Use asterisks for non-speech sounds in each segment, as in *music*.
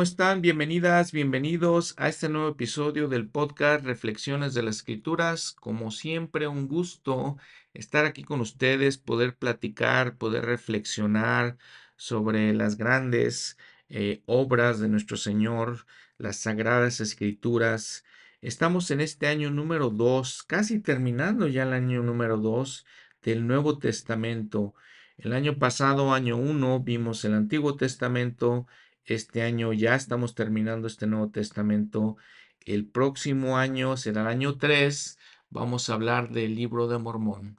¿cómo están? Bienvenidas, bienvenidos a este nuevo episodio del podcast Reflexiones de las Escrituras. Como siempre, un gusto estar aquí con ustedes, poder platicar, poder reflexionar sobre las grandes eh, obras de nuestro Señor, las sagradas escrituras. Estamos en este año número 2, casi terminando ya el año número 2 del Nuevo Testamento. El año pasado, año 1, vimos el Antiguo Testamento este año ya estamos terminando este Nuevo Testamento. El próximo año será el año 3. Vamos a hablar del libro de Mormón.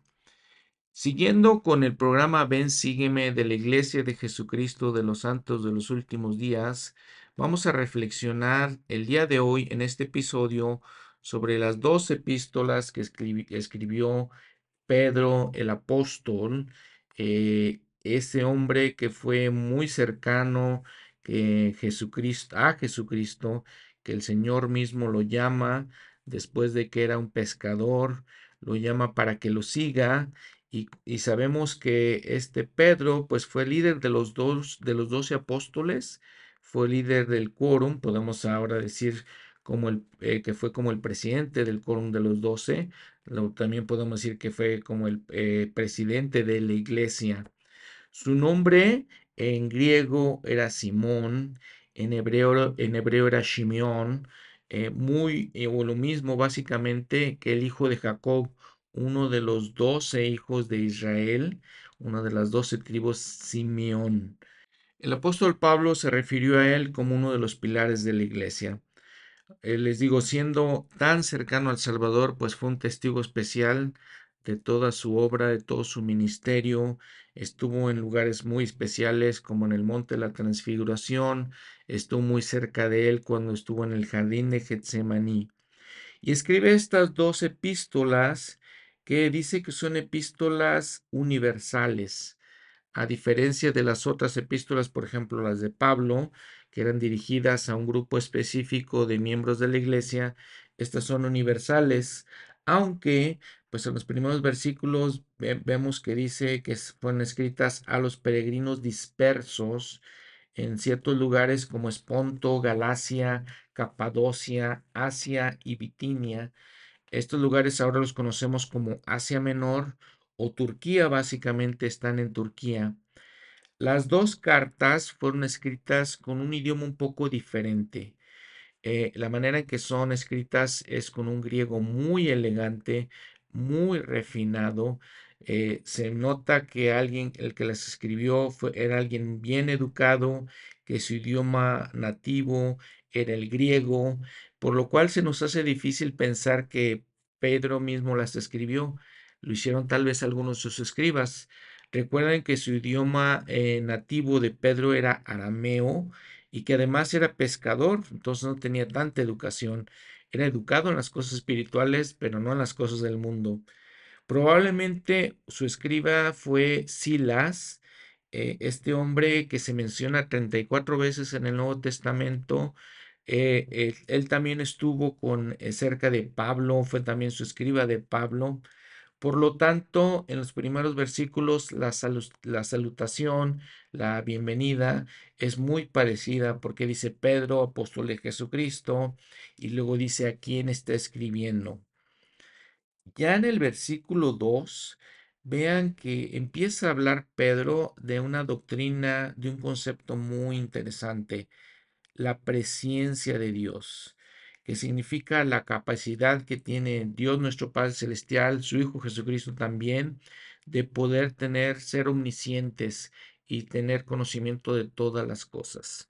Siguiendo con el programa Ven, sígueme de la Iglesia de Jesucristo de los Santos de los Últimos Días, vamos a reflexionar el día de hoy en este episodio sobre las dos epístolas que escribió Pedro el apóstol, eh, ese hombre que fue muy cercano que Jesucristo, a Jesucristo, que el Señor mismo lo llama después de que era un pescador, lo llama para que lo siga y, sabemos que este Pedro pues fue líder de los dos de los doce apóstoles, fue líder del quórum, podemos ahora decir como el eh, que fue como el presidente del quórum de los doce, también podemos decir que fue como el eh, presidente de la iglesia. Su nombre en griego era Simón, en hebreo, en hebreo era Shimeón, eh, muy, eh, o lo mismo básicamente que el hijo de Jacob, uno de los doce hijos de Israel, una de las doce tribus Simeón. El apóstol Pablo se refirió a él como uno de los pilares de la iglesia. Eh, les digo, siendo tan cercano al Salvador, pues fue un testigo especial de toda su obra, de todo su ministerio. Estuvo en lugares muy especiales como en el Monte de la Transfiguración, estuvo muy cerca de él cuando estuvo en el jardín de Getsemaní. Y escribe estas dos epístolas que dice que son epístolas universales, a diferencia de las otras epístolas, por ejemplo, las de Pablo, que eran dirigidas a un grupo específico de miembros de la iglesia, estas son universales, aunque pues en los primeros versículos vemos que dice que fueron escritas a los peregrinos dispersos en ciertos lugares como Esponto, Galacia, Capadocia, Asia y Bitinia. Estos lugares ahora los conocemos como Asia Menor o Turquía, básicamente están en Turquía. Las dos cartas fueron escritas con un idioma un poco diferente. Eh, la manera en que son escritas es con un griego muy elegante, muy refinado. Eh, se nota que alguien, el que las escribió, fue, era alguien bien educado, que su idioma nativo era el griego, por lo cual se nos hace difícil pensar que Pedro mismo las escribió. Lo hicieron tal vez algunos de sus escribas. Recuerden que su idioma eh, nativo de Pedro era arameo y que además era pescador, entonces no tenía tanta educación. Era educado en las cosas espirituales, pero no en las cosas del mundo. Probablemente su escriba fue Silas, eh, este hombre que se menciona 34 veces en el Nuevo Testamento. Eh, él, también estuvo con eh, cerca de Pablo, fue también su escriba de Pablo. Por lo tanto, en los primeros versículos, la, salutación, la bienvenida es muy parecida porque dice Pedro, apóstol de Jesucristo, y luego dice a quién está escribiendo. Ya en el versículo 2, vean que empieza a hablar Pedro de una doctrina, de un concepto muy interesante, la presencia de Dios que significa la capacidad que tiene Dios nuestro Padre Celestial, su Hijo Jesucristo también, de poder tener, ser omniscientes y tener conocimiento de todas las cosas.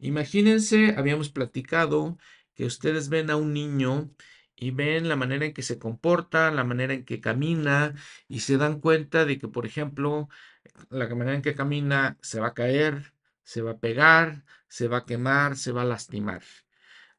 Imagínense, habíamos platicado que ustedes ven a un niño y ven la manera en que se comporta, la manera en que camina y se dan cuenta de que, por ejemplo, la manera en que camina se va a caer, se va a pegar, se va a quemar, se va a lastimar.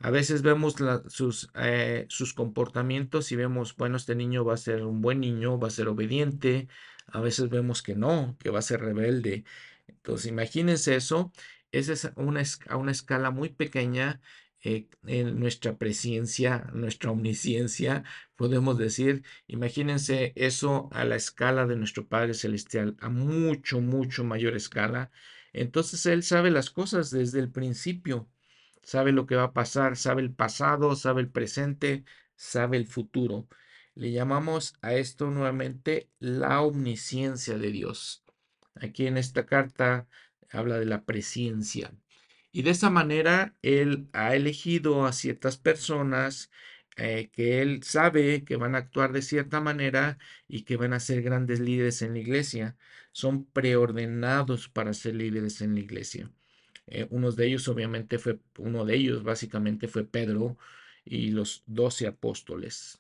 A veces vemos sus, eh, sus comportamientos y vemos, bueno, este niño va a ser un buen niño, va a ser obediente. A veces vemos que no, que va a ser rebelde. Entonces, imagínense eso. Esa es a una escala muy pequeña eh, en nuestra presencia, nuestra omnisciencia, podemos decir. Imagínense eso a la escala de nuestro Padre Celestial, a mucho, mucho mayor escala. Entonces Él sabe las cosas desde el principio, sabe lo que va a pasar, sabe el pasado, sabe el presente, sabe el futuro. Le llamamos a esto nuevamente la omnisciencia de Dios. Aquí en esta carta habla de la presciencia. Y de esa manera Él ha elegido a ciertas personas eh, que Él sabe que van a actuar de cierta manera y que van a ser grandes líderes en la iglesia. Son preordenados para ser líderes en la iglesia. Eh, uno de ellos obviamente fue, uno de ellos básicamente fue Pedro y los doce apóstoles.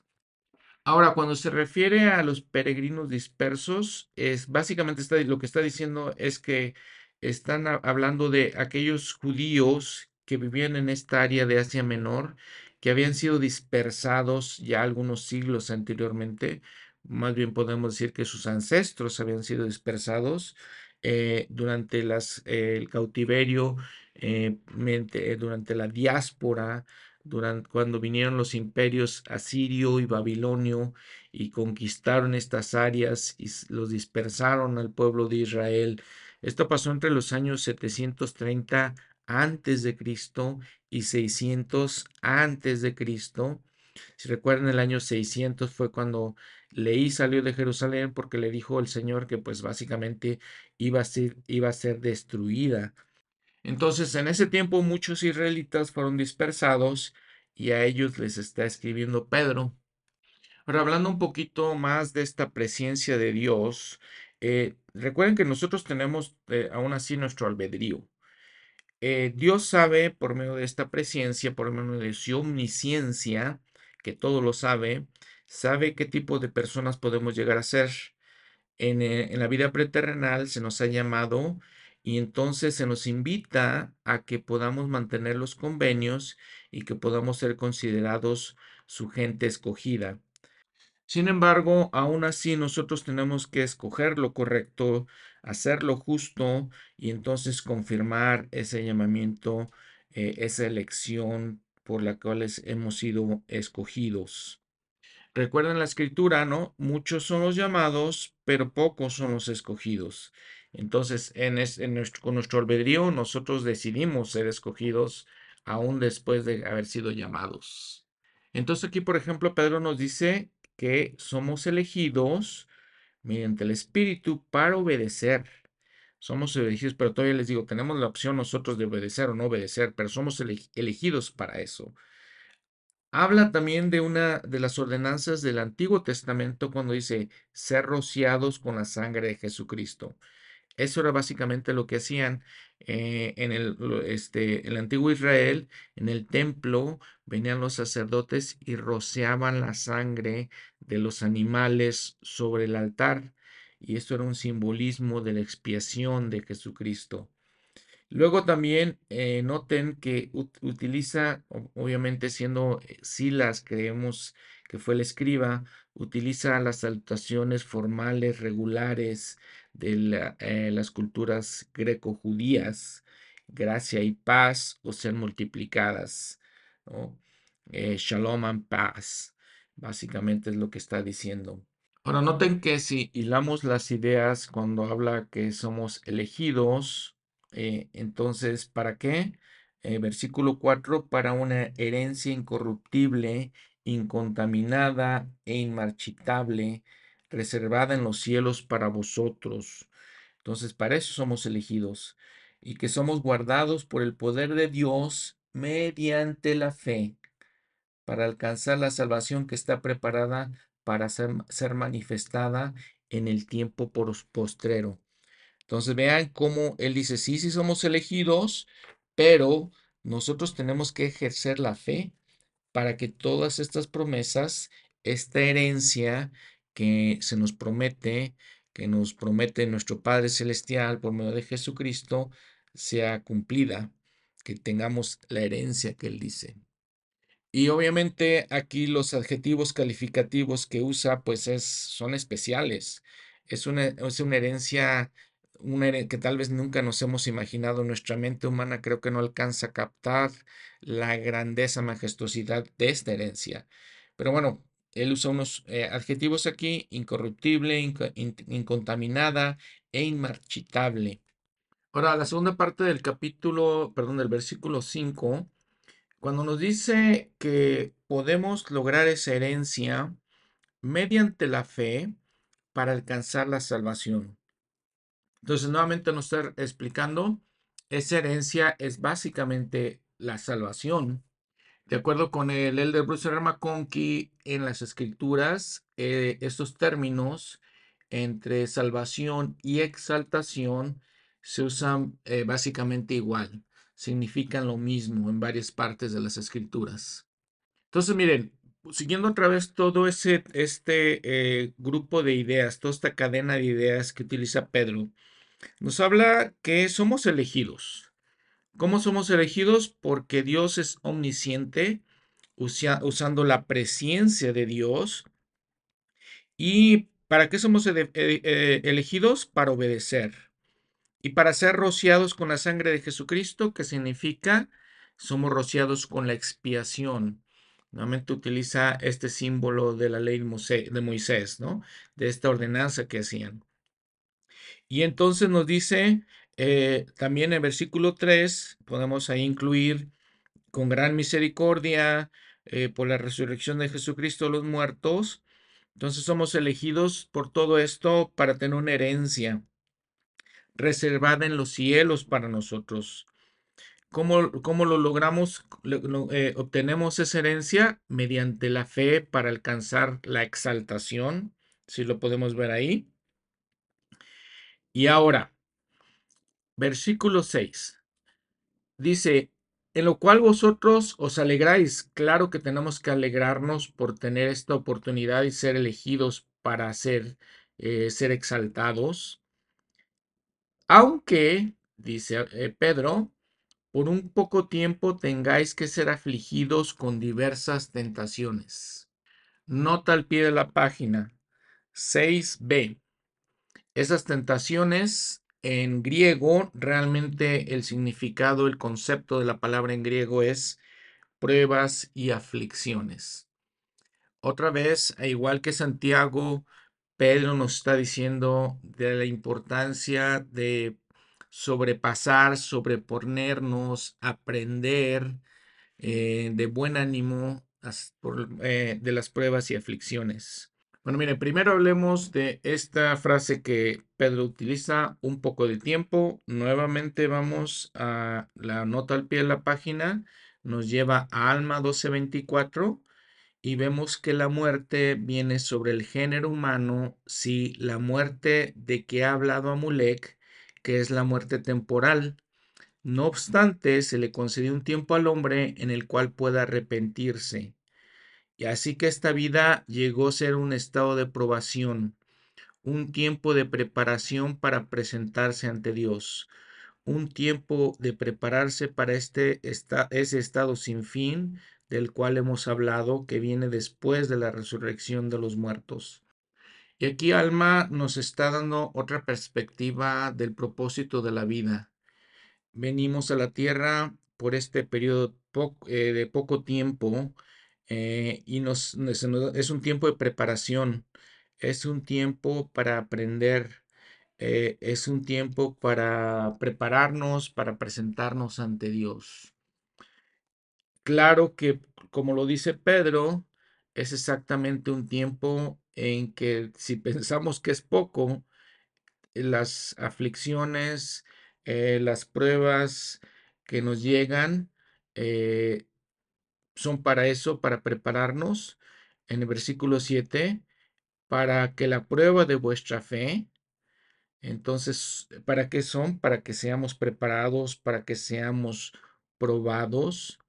Ahora, cuando se refiere a los peregrinos dispersos, es básicamente está, lo que está diciendo es que están hablando de aquellos judíos que vivían en esta área de Asia Menor, que habían sido dispersados ya algunos siglos anteriormente. Más bien podemos decir que sus ancestros habían sido dispersados eh, durante las, el cautiverio, eh, durante la diáspora, cuando vinieron los imperios asirio y babilonio y conquistaron estas áreas y los dispersaron al pueblo de Israel. Esto pasó entre los años 730 antes de Cristo y 600 antes de Cristo. Si recuerdan, el año 600 fue cuando Leí salió de Jerusalén porque le dijo el Señor que pues básicamente iba a ser, iba a ser destruida entonces, en ese tiempo muchos israelitas fueron dispersados y a ellos les está escribiendo Pedro. Ahora, hablando un poquito más de esta presencia de Dios, eh, recuerden que nosotros tenemos eh, aún así nuestro albedrío. Eh, Dios sabe por medio de esta presencia, por medio de su omnisciencia, que todo lo sabe, sabe qué tipo de personas podemos llegar a ser. En, en la vida preterrenal se nos ha llamado y entonces se nos invita a que podamos mantener los convenios y que podamos ser considerados su gente escogida. Sin embargo, aún así nosotros tenemos que escoger lo correcto, hacer lo justo y entonces confirmar ese llamamiento, eh, esa elección por la cual hemos sido escogidos. Recuerden la escritura, ¿no? Muchos son los llamados, pero pocos son los escogidos. Entonces, en, nuestro, con nuestro albedrío, nosotros decidimos ser escogidos aún después de haber sido llamados. Entonces aquí, por ejemplo, Pedro nos dice que somos elegidos mediante el Espíritu para obedecer. Somos elegidos, pero todavía les digo, tenemos la opción nosotros de obedecer o no obedecer, pero somos elegidos para eso. Habla también de una de las ordenanzas del Antiguo Testamento cuando dice ser rociados con la sangre de Jesucristo. Eso era básicamente lo que hacían eh, en el, este, el antiguo Israel, en el templo, venían los sacerdotes y rociaban la sangre de los animales sobre el altar. Y esto era un simbolismo de la expiación de Jesucristo. Luego también eh, noten que utiliza, obviamente siendo eh, Silas, creemos que fue el escriba, utiliza las salutaciones formales, regulares, de eh, las culturas greco-judías, gracia y paz o sean multiplicadas. Shalom and paz, básicamente es lo que está diciendo. Ahora noten que si hilamos las ideas cuando habla que somos elegidos, eh, entonces, ¿para qué? versículo 4, para una herencia incorruptible, incontaminada e inmarchitable, reservada en los cielos para vosotros. Entonces, para eso somos elegidos y que somos guardados por el poder de Dios mediante la fe para alcanzar la salvación que está preparada para ser, manifestada en el tiempo postrero. Entonces vean cómo él dice, sí, sí somos elegidos, pero nosotros tenemos que ejercer la fe para que todas estas promesas, esta herencia que se nos promete, que nos promete nuestro Padre Celestial por medio de Jesucristo, sea cumplida, que tengamos la herencia que Él dice. Y obviamente aquí los adjetivos calificativos que usa pues es, son especiales. Es una, es una herencia que tal vez nunca nos hemos imaginado. Nuestra mente humana creo que no alcanza a captar la grandeza, majestuosidad de esta herencia. Pero bueno, él usa unos eh, adjetivos aquí, incorruptible, incontaminada e inmarchitable. Ahora, la segunda parte del capítulo, perdón, del versículo 5, cuando nos dice que podemos lograr esa herencia mediante la fe para alcanzar la salvación. Entonces, nuevamente nos está explicando, esa herencia es básicamente la salvación. De acuerdo con el elder Bruce R. McConkie, en las escrituras, eh, estos términos entre salvación y exaltación se usan eh, básicamente igual, significan lo mismo en varias partes de las escrituras. Entonces, miren, siguiendo otra vez todo ese este eh, grupo de ideas, toda esta cadena de ideas que utiliza Pedro, nos habla que somos elegidos. ¿Cómo somos elegidos? Porque Dios es omnisciente, usando la presencia de Dios. ¿Y para qué somos eh, elegidos? Para obedecer. Y para ser rociados con la sangre de Jesucristo, que significa somos rociados con la expiación. Nuevamente utiliza este símbolo de la ley de Moisés, ¿no? De esta ordenanza que hacían. Y entonces nos dice eh, también en versículo 3, podemos ahí incluir con gran misericordia eh, por la resurrección de Jesucristo de los muertos. Entonces somos elegidos por todo esto para tener una herencia reservada en los cielos para nosotros. ¿Cómo, cómo lo logramos? Eh, obtenemos esa herencia mediante la fe para alcanzar la exaltación, si lo podemos ver ahí. Y ahora, versículo 6. Dice, en lo cual vosotros os alegráis. Claro que tenemos que alegrarnos por tener esta oportunidad y ser elegidos para ser, eh, ser exaltados. Aunque, dice eh, Pedro, por un poco tiempo tengáis que ser afligidos con diversas tentaciones. Nota al pie de la página 6b. Esas tentaciones en griego, realmente el significado, el concepto de la palabra en griego es pruebas y aflicciones. Otra vez, igual que Santiago, Pedro nos está diciendo de la importancia de sobrepasar, sobreponernos, aprender eh, de buen ánimo eh, de las pruebas y aflicciones. Bueno, miren, primero hablemos de esta frase que Pedro utiliza, un poco de tiempo. Nuevamente vamos a la nota al pie de la página, nos lleva a Alma 1224 y vemos que la muerte viene sobre el género humano si la muerte de que ha hablado Amulek, que es la muerte temporal. No obstante, se le concedió un tiempo al hombre en el cual pueda arrepentirse. Y así que esta vida llegó a ser un estado de probación, un tiempo de preparación para presentarse ante Dios, un tiempo de prepararse para este, ese estado sin fin del cual hemos hablado, que viene después de la resurrección de los muertos. Y aquí Alma nos está dando otra perspectiva del propósito de la vida. Venimos a la tierra por este periodo eh, de poco tiempo eh, y es un tiempo de preparación, es un tiempo para aprender, eh, es un tiempo para prepararnos, para presentarnos ante Dios. Claro que, como lo dice Pedro, es exactamente un tiempo en que si pensamos que es poco, las aflicciones, eh, las pruebas que nos llegan, eh, son para eso, para prepararnos. En el versículo 7, para que la prueba de vuestra fe, entonces, ¿para qué son? Para que seamos preparados, para que seamos probados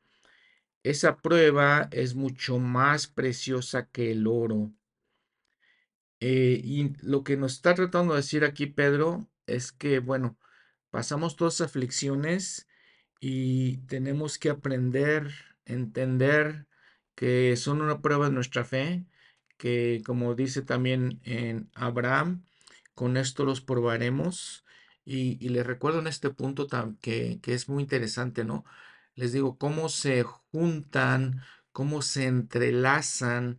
esa prueba es mucho más preciosa que el oro. Eh, y lo que nos está tratando de decir aquí Pedro es que, bueno, pasamos todas aflicciones y tenemos que aprender, entender que son una prueba de nuestra fe, que como dice también en Abraham, con esto los probaremos. Y, y les recuerdo en este punto que, que es muy interesante, ¿no? Les digo, cómo se juntan, cómo se entrelazan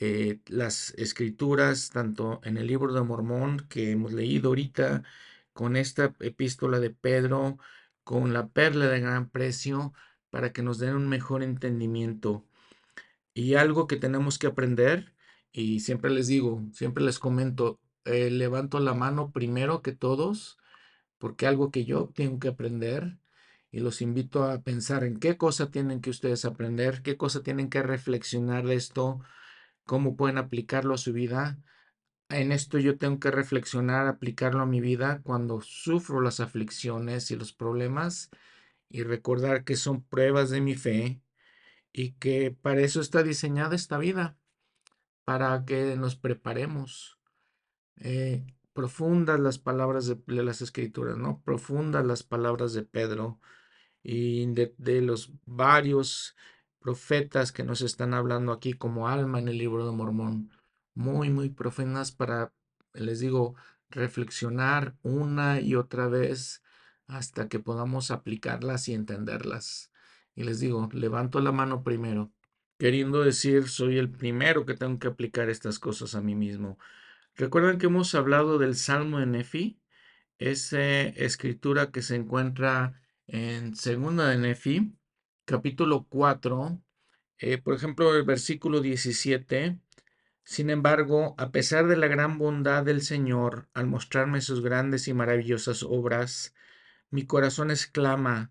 eh, las escrituras, tanto en el libro de Mormón que hemos leído ahorita, con esta epístola de Pedro, con la perla de gran precio, para que nos den un mejor entendimiento. Y algo que tenemos que aprender, y siempre les digo, siempre les comento, eh, levanto la mano primero que todos, porque algo que yo tengo que aprender, y los invito a pensar en qué cosa tienen que ustedes aprender, qué cosa tienen que reflexionar de esto, cómo pueden aplicarlo a su vida. En esto yo tengo que reflexionar, aplicarlo a mi vida cuando sufro las aflicciones y los problemas y recordar que son pruebas de mi fe y que para eso está diseñada esta vida, para que nos preparemos. Eh, profundas las palabras de, las escrituras, ¿no? Profundas las palabras de Pedro y de, de, los varios profetas que nos están hablando aquí como alma en el libro de Mormón. Muy, muy profundas para, les digo, reflexionar una y otra vez hasta que podamos aplicarlas y entenderlas. Y les digo, levanto la mano primero, queriendo decir, soy el primero que tengo que aplicar estas cosas a mí mismo. Recuerdan que hemos hablado del Salmo de Nefi, esa escritura que se encuentra en Segunda de Nefi, capítulo 4, eh, por ejemplo, el versículo 17. Sin embargo, a pesar de la gran bondad del Señor al mostrarme sus grandes y maravillosas obras, mi corazón exclama,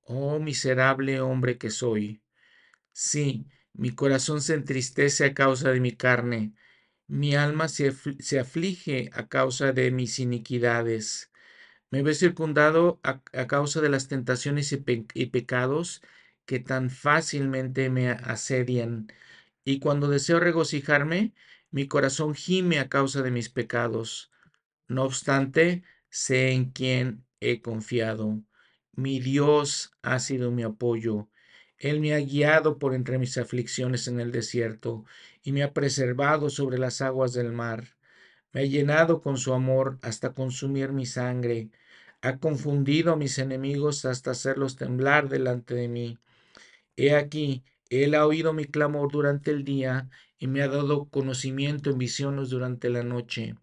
oh miserable hombre que soy. Sí, mi corazón se entristece a causa de mi carne, mi alma se, se aflige a causa de mis iniquidades. Me veo circundado a, causa de las tentaciones y pecados que tan fácilmente me asedian. Y cuando deseo regocijarme, mi corazón gime a causa de mis pecados. No obstante, sé en quién he confiado. Mi Dios ha sido mi apoyo. Él me ha guiado por entre mis aflicciones en el desierto y me ha preservado sobre las aguas del mar. Me ha llenado con su amor hasta consumir mi sangre. Ha confundido a mis enemigos hasta hacerlos temblar delante de mí. He aquí, Él ha oído mi clamor durante el día y me ha dado conocimiento en visiones durante la noche.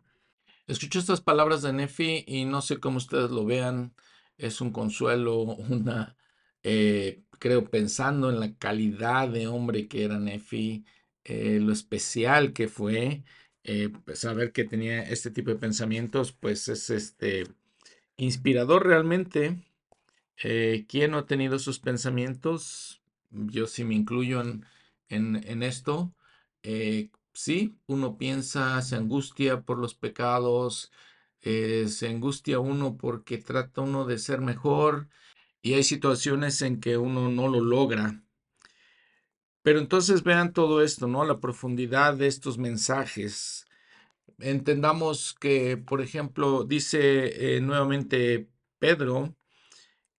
Escucho estas palabras de Nefi y no sé cómo ustedes lo vean. Es un consuelo, *laughs* una, eh, creo, pensando en la calidad de hombre que era Nefi, eh, lo especial que fue, eh, pues, saber que tenía este tipo de pensamientos, pues es este inspirador realmente. ¿Quién no ha tenido sus pensamientos? Yo sí me incluyo en, en esto sí, uno piensa, se angustia por los pecados, eh, se angustia uno porque trata uno de ser mejor y hay situaciones en que uno no lo logra. Pero entonces vean todo esto, ¿no? La profundidad de estos mensajes. Entendamos que, por ejemplo, dice eh, nuevamente Pedro,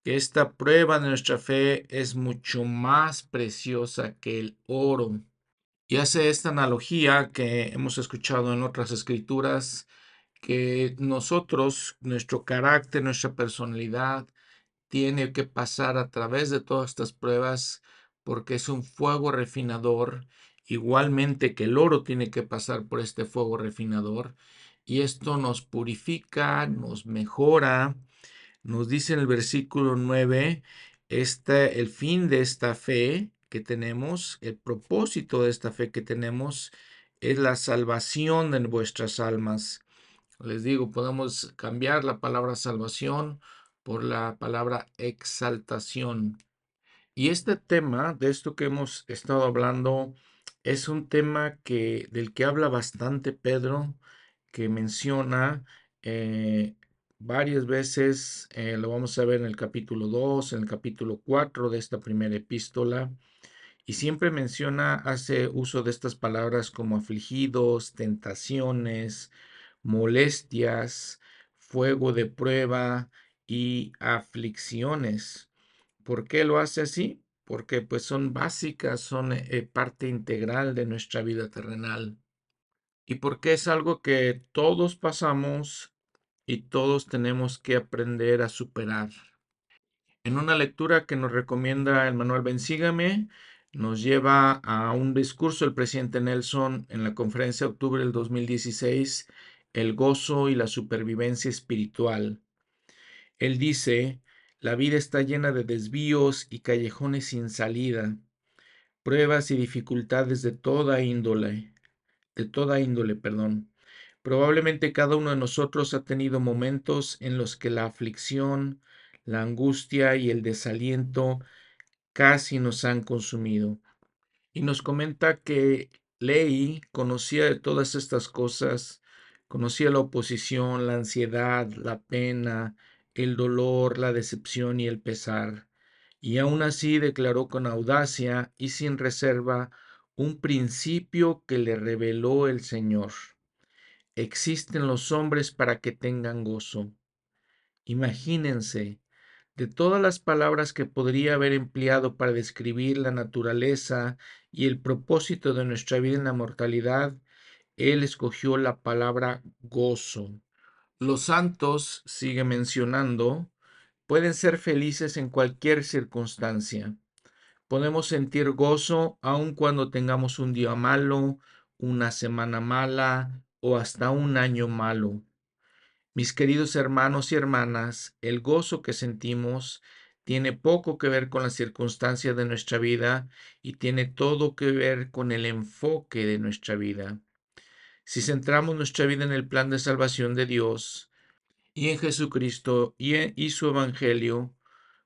que esta prueba de nuestra fe es mucho más preciosa que el oro y hace esta analogía que hemos escuchado en otras escrituras, que nosotros, nuestro carácter, nuestra personalidad, tiene que pasar a través de todas estas pruebas porque es un fuego refinador, igualmente que el oro tiene que pasar por este fuego refinador, y esto nos purifica, nos mejora. Nos dice en el versículo 9, este, el fin de esta fe que tenemos, el propósito de esta fe que tenemos es la salvación de vuestras almas. Les digo, podemos cambiar la palabra salvación por la palabra exaltación. Y este tema, de esto que hemos estado hablando, es un tema que, del que habla bastante Pedro, que menciona eh, varias veces, eh, lo vamos a ver en el capítulo 2, en el capítulo 4 de esta primera epístola, y siempre menciona, hace uso de estas palabras como afligidos, tentaciones, molestias, fuego de prueba y aflicciones. ¿Por qué lo hace así? Porque pues son básicas, son eh, parte integral de nuestra vida terrenal. Y porque es algo que todos pasamos y todos tenemos que aprender a superar. En una lectura que nos recomienda el manual Bensígame, nos lleva a un discurso del presidente Nelson en la conferencia de octubre del 2016, El gozo y la supervivencia espiritual. Él dice, la vida está llena de desvíos y callejones sin salida, pruebas y dificultades de toda índole, de toda índole, perdón. Probablemente cada uno de nosotros ha tenido momentos en los que la aflicción, la angustia y el desaliento casi nos han consumido. Y nos comenta que Ley conocía de todas estas cosas, conocía la oposición, la ansiedad, la pena, el dolor, la decepción y el pesar, y aún así declaró con audacia y sin reserva un principio que le reveló el Señor. Existen los hombres para que tengan gozo. Imagínense, de todas las palabras que podría haber empleado para describir la naturaleza y el propósito de nuestra vida en la mortalidad, él escogió la palabra gozo. Los santos, sigue mencionando, pueden ser felices en cualquier circunstancia. Podemos sentir gozo aun cuando tengamos un día malo, una semana mala o hasta un año malo. Mis queridos hermanos y hermanas, el gozo que sentimos tiene poco que ver con las circunstancias de nuestra vida y tiene todo que ver con el enfoque de nuestra vida. Si centramos nuestra vida en el plan de salvación de Dios y en Jesucristo y, su Evangelio,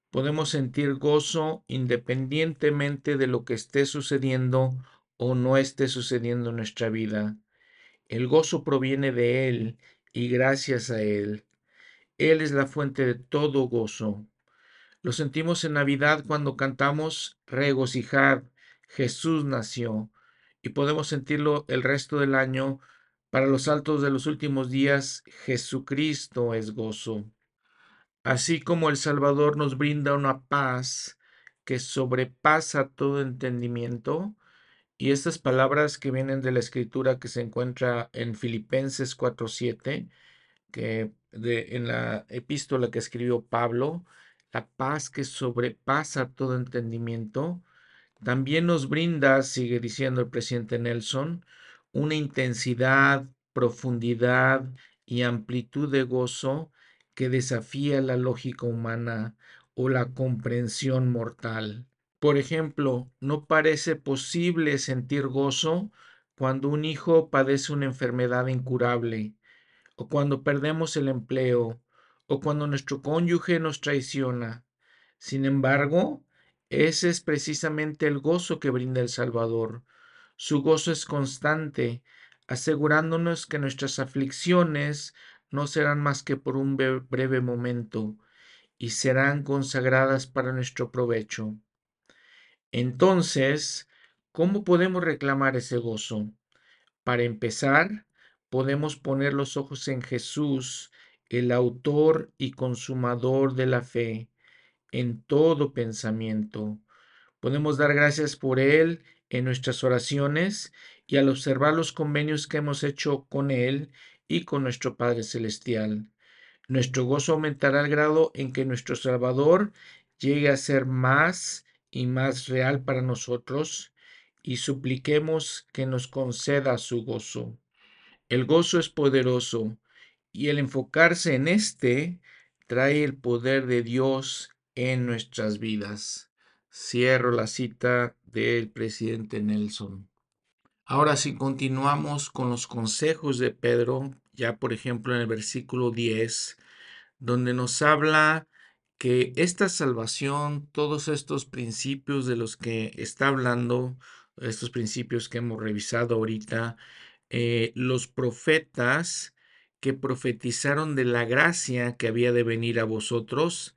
podemos sentir gozo independientemente de lo que esté sucediendo o no esté sucediendo en nuestra vida. El gozo proviene de Él y gracias a Él. Él es la fuente de todo gozo. Lo sentimos en Navidad cuando cantamos regocijad, Jesús nació, y podemos sentirlo el resto del año para los altos de los últimos días, Jesucristo es gozo. Así como el Salvador nos brinda una paz que sobrepasa todo entendimiento, y estas palabras que vienen de la escritura que se encuentra en Filipenses 4:7, que de, en la epístola que escribió Pablo, la paz que sobrepasa todo entendimiento, también nos brinda, sigue diciendo el presidente Nelson, una intensidad, profundidad y amplitud de gozo que desafía la lógica humana o la comprensión mortal. Por ejemplo, no parece posible sentir gozo cuando un hijo padece una enfermedad incurable, o cuando perdemos el empleo, o cuando nuestro cónyuge nos traiciona. Sin embargo, ese es precisamente el gozo que brinda el Salvador, su gozo es constante, asegurándonos que nuestras aflicciones no serán más que por un breve momento y serán consagradas para nuestro provecho. Entonces, ¿cómo podemos reclamar ese gozo? Para empezar, podemos poner los ojos en Jesús, el autor y consumador de la fe, en todo pensamiento. Podemos dar gracias por Él en nuestras oraciones y al observar los convenios que hemos hecho con Él y con nuestro Padre Celestial. Nuestro gozo aumentará al grado en que nuestro Salvador llegue a ser más y más real para nosotros y supliquemos que nos conceda su gozo. El gozo es poderoso y el enfocarse en éste trae el poder de Dios en nuestras vidas. Cierro la cita del presidente Nelson. Ahora si continuamos con los consejos de Pedro, ya por ejemplo en el versículo 10, donde nos habla que esta salvación, todos estos principios de los que está hablando, estos principios que hemos revisado ahorita, eh, los profetas que profetizaron de la gracia que había de venir a vosotros,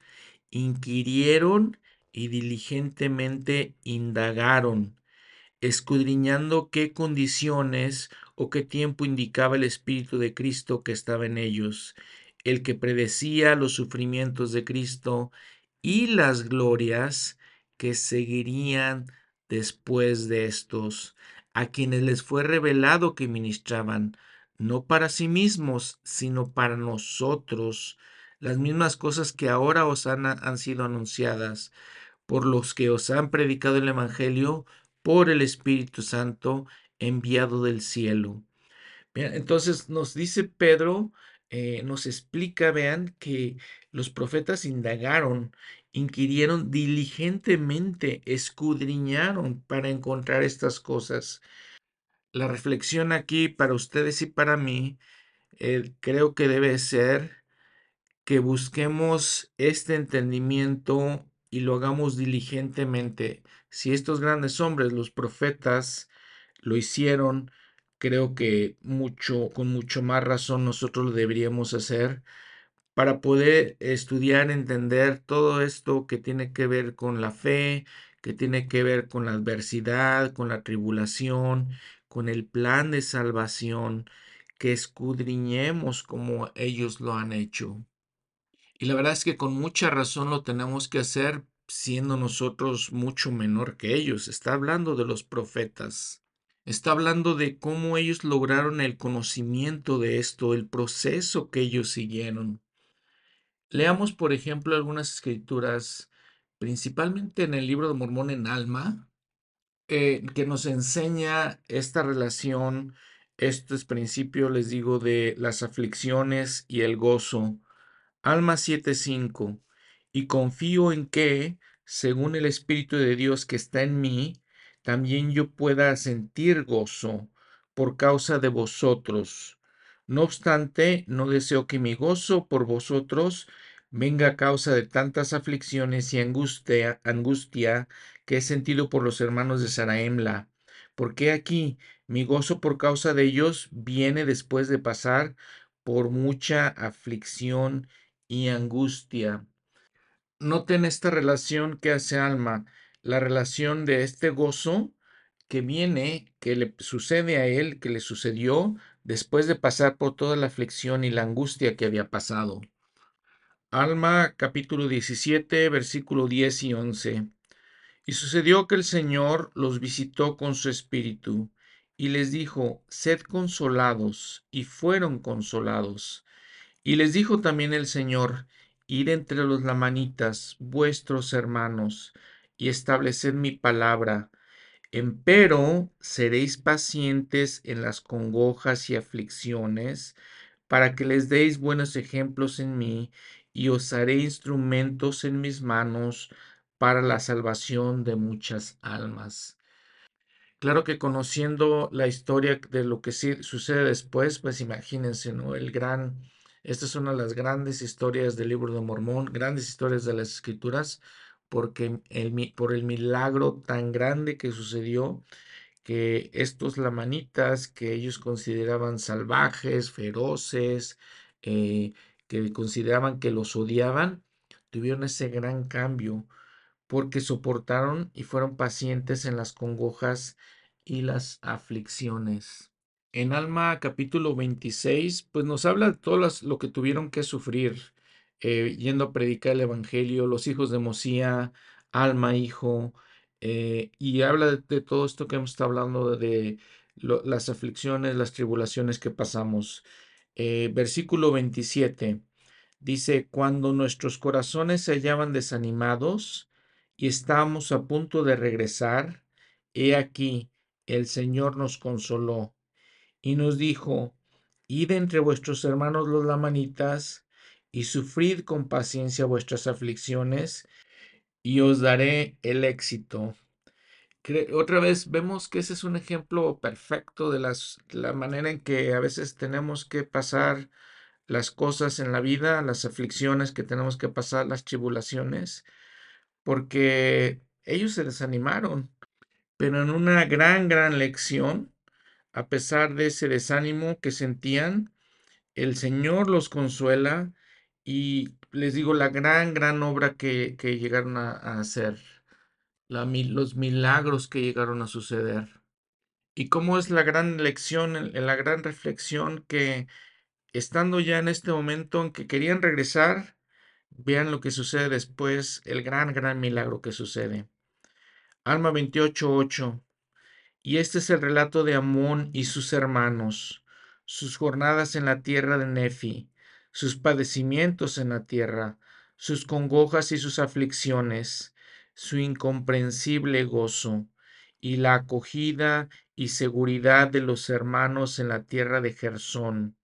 inquirieron y diligentemente indagaron, escudriñando qué condiciones o qué tiempo indicaba el Espíritu de Cristo que estaba en ellos, el que predecía los sufrimientos de Cristo y las glorias que seguirían después de estos, a quienes les fue revelado que ministraban, no para sí mismos, sino para nosotros, las mismas cosas que ahora os han, han sido anunciadas, por los que os han predicado el Evangelio por el Espíritu Santo enviado del cielo. entonces nos dice Pedro eh, nos explica, vean, que los profetas indagaron, inquirieron diligentemente, escudriñaron para encontrar estas cosas. La reflexión aquí para ustedes y para mí eh, creo que debe ser que busquemos este entendimiento y lo hagamos diligentemente. Si estos grandes hombres, los profetas, lo hicieron, creo que mucho, con mucho más razón nosotros lo deberíamos hacer para poder estudiar, entender todo esto que tiene que ver con la fe, que tiene que ver con la adversidad, con la tribulación, con el plan de salvación, que escudriñemos como ellos lo han hecho. Y la verdad es que con mucha razón lo tenemos que hacer siendo nosotros mucho menor que ellos. Está hablando de los profetas. Está hablando de cómo ellos lograron el conocimiento de esto, el proceso que ellos siguieron. Leamos, por ejemplo, algunas escrituras, principalmente en el libro de Mormón en Alma, eh, que nos enseña esta relación, estos principios, les digo, de las aflicciones y el gozo. Alma 7:5. Y confío en que, según el Espíritu de Dios que está en mí, también yo pueda sentir gozo por causa de vosotros. No obstante, no deseo que mi gozo por vosotros venga a causa de tantas aflicciones y angustia, que he sentido por los hermanos de Saraemla. Porque aquí mi gozo por causa de ellos viene después de pasar por mucha aflicción y angustia. Noten esta relación que hace Alma, la relación de este gozo que viene, que le sucede a él, que le sucedió después de pasar por toda la aflicción y la angustia que había pasado. Alma capítulo 17, versículo 10 y 11. Y sucedió que el Señor los visitó con su espíritu y les dijo, sed consolados, y fueron consolados. Y les dijo también el Señor, id entre los lamanitas, vuestros hermanos, y estableced mi palabra. Empero seréis pacientes en las congojas y aflicciones, para que les deis buenos ejemplos en mí, y os haré instrumentos en mis manos para la salvación de muchas almas. Claro que conociendo la historia de lo que sucede después, pues imagínense, ¿no? El gran, esta es una de las grandes historias del libro de Mormón, grandes historias de las escrituras, porque por el milagro tan grande que sucedió, que estos lamanitas que ellos consideraban salvajes, feroces, eh, que consideraban que los odiaban, tuvieron ese gran cambio porque soportaron y fueron pacientes en las congojas y las aflicciones. En Alma capítulo 26, pues nos habla de todo lo que tuvieron que sufrir eh, yendo a predicar el Evangelio, los hijos de Mosía, Alma, hijo, eh, y habla de, todo esto que hemos estado hablando de, las aflicciones, las tribulaciones que pasamos. Eh, versículo 27 dice, cuando nuestros corazones se hallaban desanimados y estábamos a punto de regresar, he aquí, el Señor nos consoló y nos dijo, id entre vuestros hermanos los lamanitas y sufrid con paciencia vuestras aflicciones y os daré el éxito. Otra vez vemos que ese es un ejemplo perfecto de las, la manera en que a veces tenemos que pasar las cosas en la vida, las aflicciones que tenemos que pasar, las tribulaciones, porque ellos se desanimaron, pero en una gran, gran lección, a pesar de ese desánimo que sentían, el Señor los consuela y les digo la gran, gran obra que, llegaron a, hacer, los milagros que llegaron a suceder. Y cómo es la gran lección, la gran reflexión que estando ya en este momento en que querían regresar, vean lo que sucede después, el gran, gran milagro que sucede. Alma 28.8. Y este es el relato de Amón y sus hermanos, sus jornadas en la tierra de Nefi, sus padecimientos en la tierra, sus congojas y sus aflicciones, su incomprensible gozo, y la acogida y seguridad de los hermanos en la tierra de Gersón,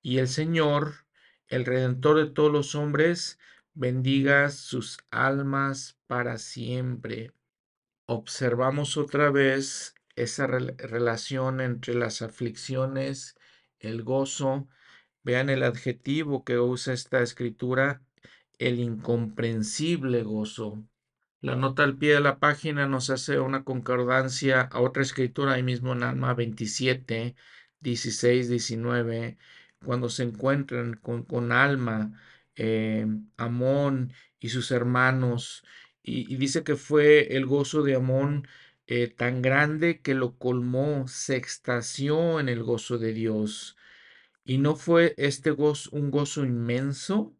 y el Señor, el Redentor de todos los hombres, bendiga sus almas para siempre. Observamos otra vez esa relación entre las aflicciones, el gozo. Vean el adjetivo que usa esta escritura, el incomprensible gozo. La nota al pie de la página nos hace una concordancia a otra escritura ahí mismo en Alma 27, 16, 19, cuando se encuentran con, Alma, eh, Amón y sus hermanos, y, dice que fue el gozo de Amón eh, tan grande que lo colmó, se extasió en el gozo de Dios. Y no fue este gozo un gozo inmenso,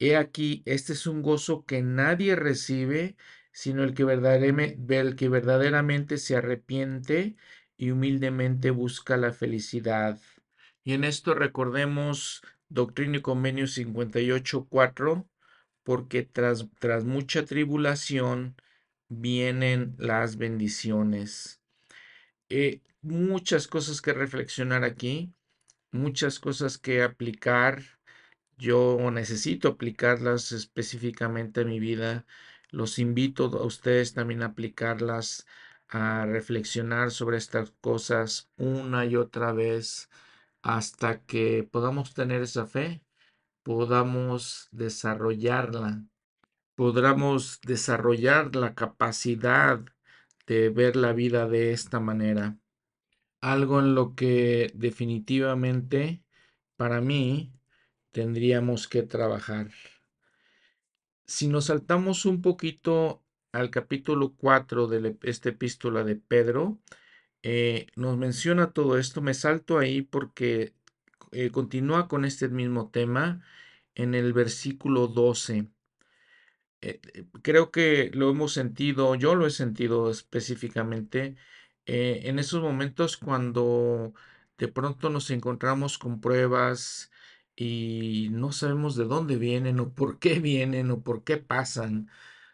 He aquí, este es un gozo que nadie recibe, sino el que, verdaderamente, el que verdaderamente se arrepiente y humildemente busca la felicidad. Y en esto recordemos Doctrina y Convenio 58.4, porque tras, tras mucha tribulación vienen las bendiciones. Eh, muchas cosas que reflexionar aquí, muchas cosas que aplicar yo necesito aplicarlas específicamente a mi vida. Los invito a ustedes también a aplicarlas, a reflexionar sobre estas cosas una y otra vez hasta que podamos tener esa fe, podamos desarrollarla, podamos desarrollar la capacidad de ver la vida de esta manera. Algo en lo que definitivamente para mí tendríamos que trabajar. Si nos saltamos un poquito al capítulo 4 de esta epístola de Pedro, eh, nos menciona todo esto. Me salto ahí porque eh, continúa con este mismo tema en el versículo 12. Eh, creo que lo hemos sentido, yo lo he sentido específicamente en esos momentos cuando de pronto nos encontramos con pruebas, y no sabemos de dónde vienen o por qué vienen o por qué pasan,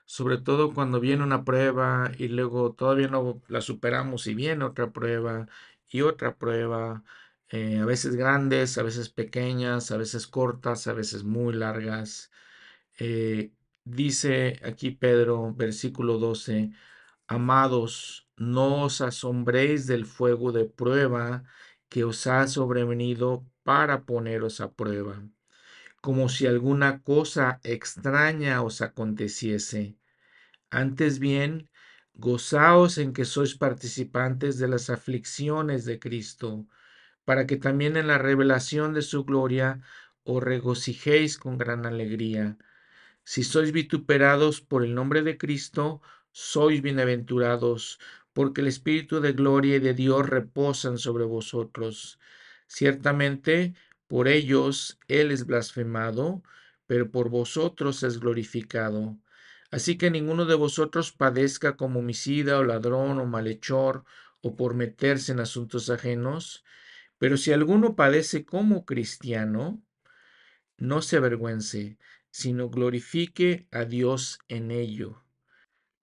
sobre todo cuando viene una prueba y luego todavía no la superamos y viene otra prueba y otra prueba, eh, a veces grandes, a veces pequeñas, a veces cortas, a veces muy largas. Eh, dice aquí Pedro, versículo 12, Amados, no os asombréis del fuego de prueba que os ha sobrevenido para poneros a prueba, como si alguna cosa extraña os aconteciese. Antes bien, gozaos en que sois participantes de las aflicciones de Cristo, para que también en la revelación de su gloria os regocijéis con gran alegría. Si sois vituperados por el nombre de Cristo, sois bienaventurados, porque el Espíritu de gloria y de Dios reposan sobre vosotros. Ciertamente, por ellos Él es blasfemado, pero por vosotros es glorificado. Así que ninguno de vosotros padezca como homicida o ladrón o malhechor o por meterse en asuntos ajenos, pero si alguno padece como cristiano, no se avergüence, sino glorifique a Dios en ello.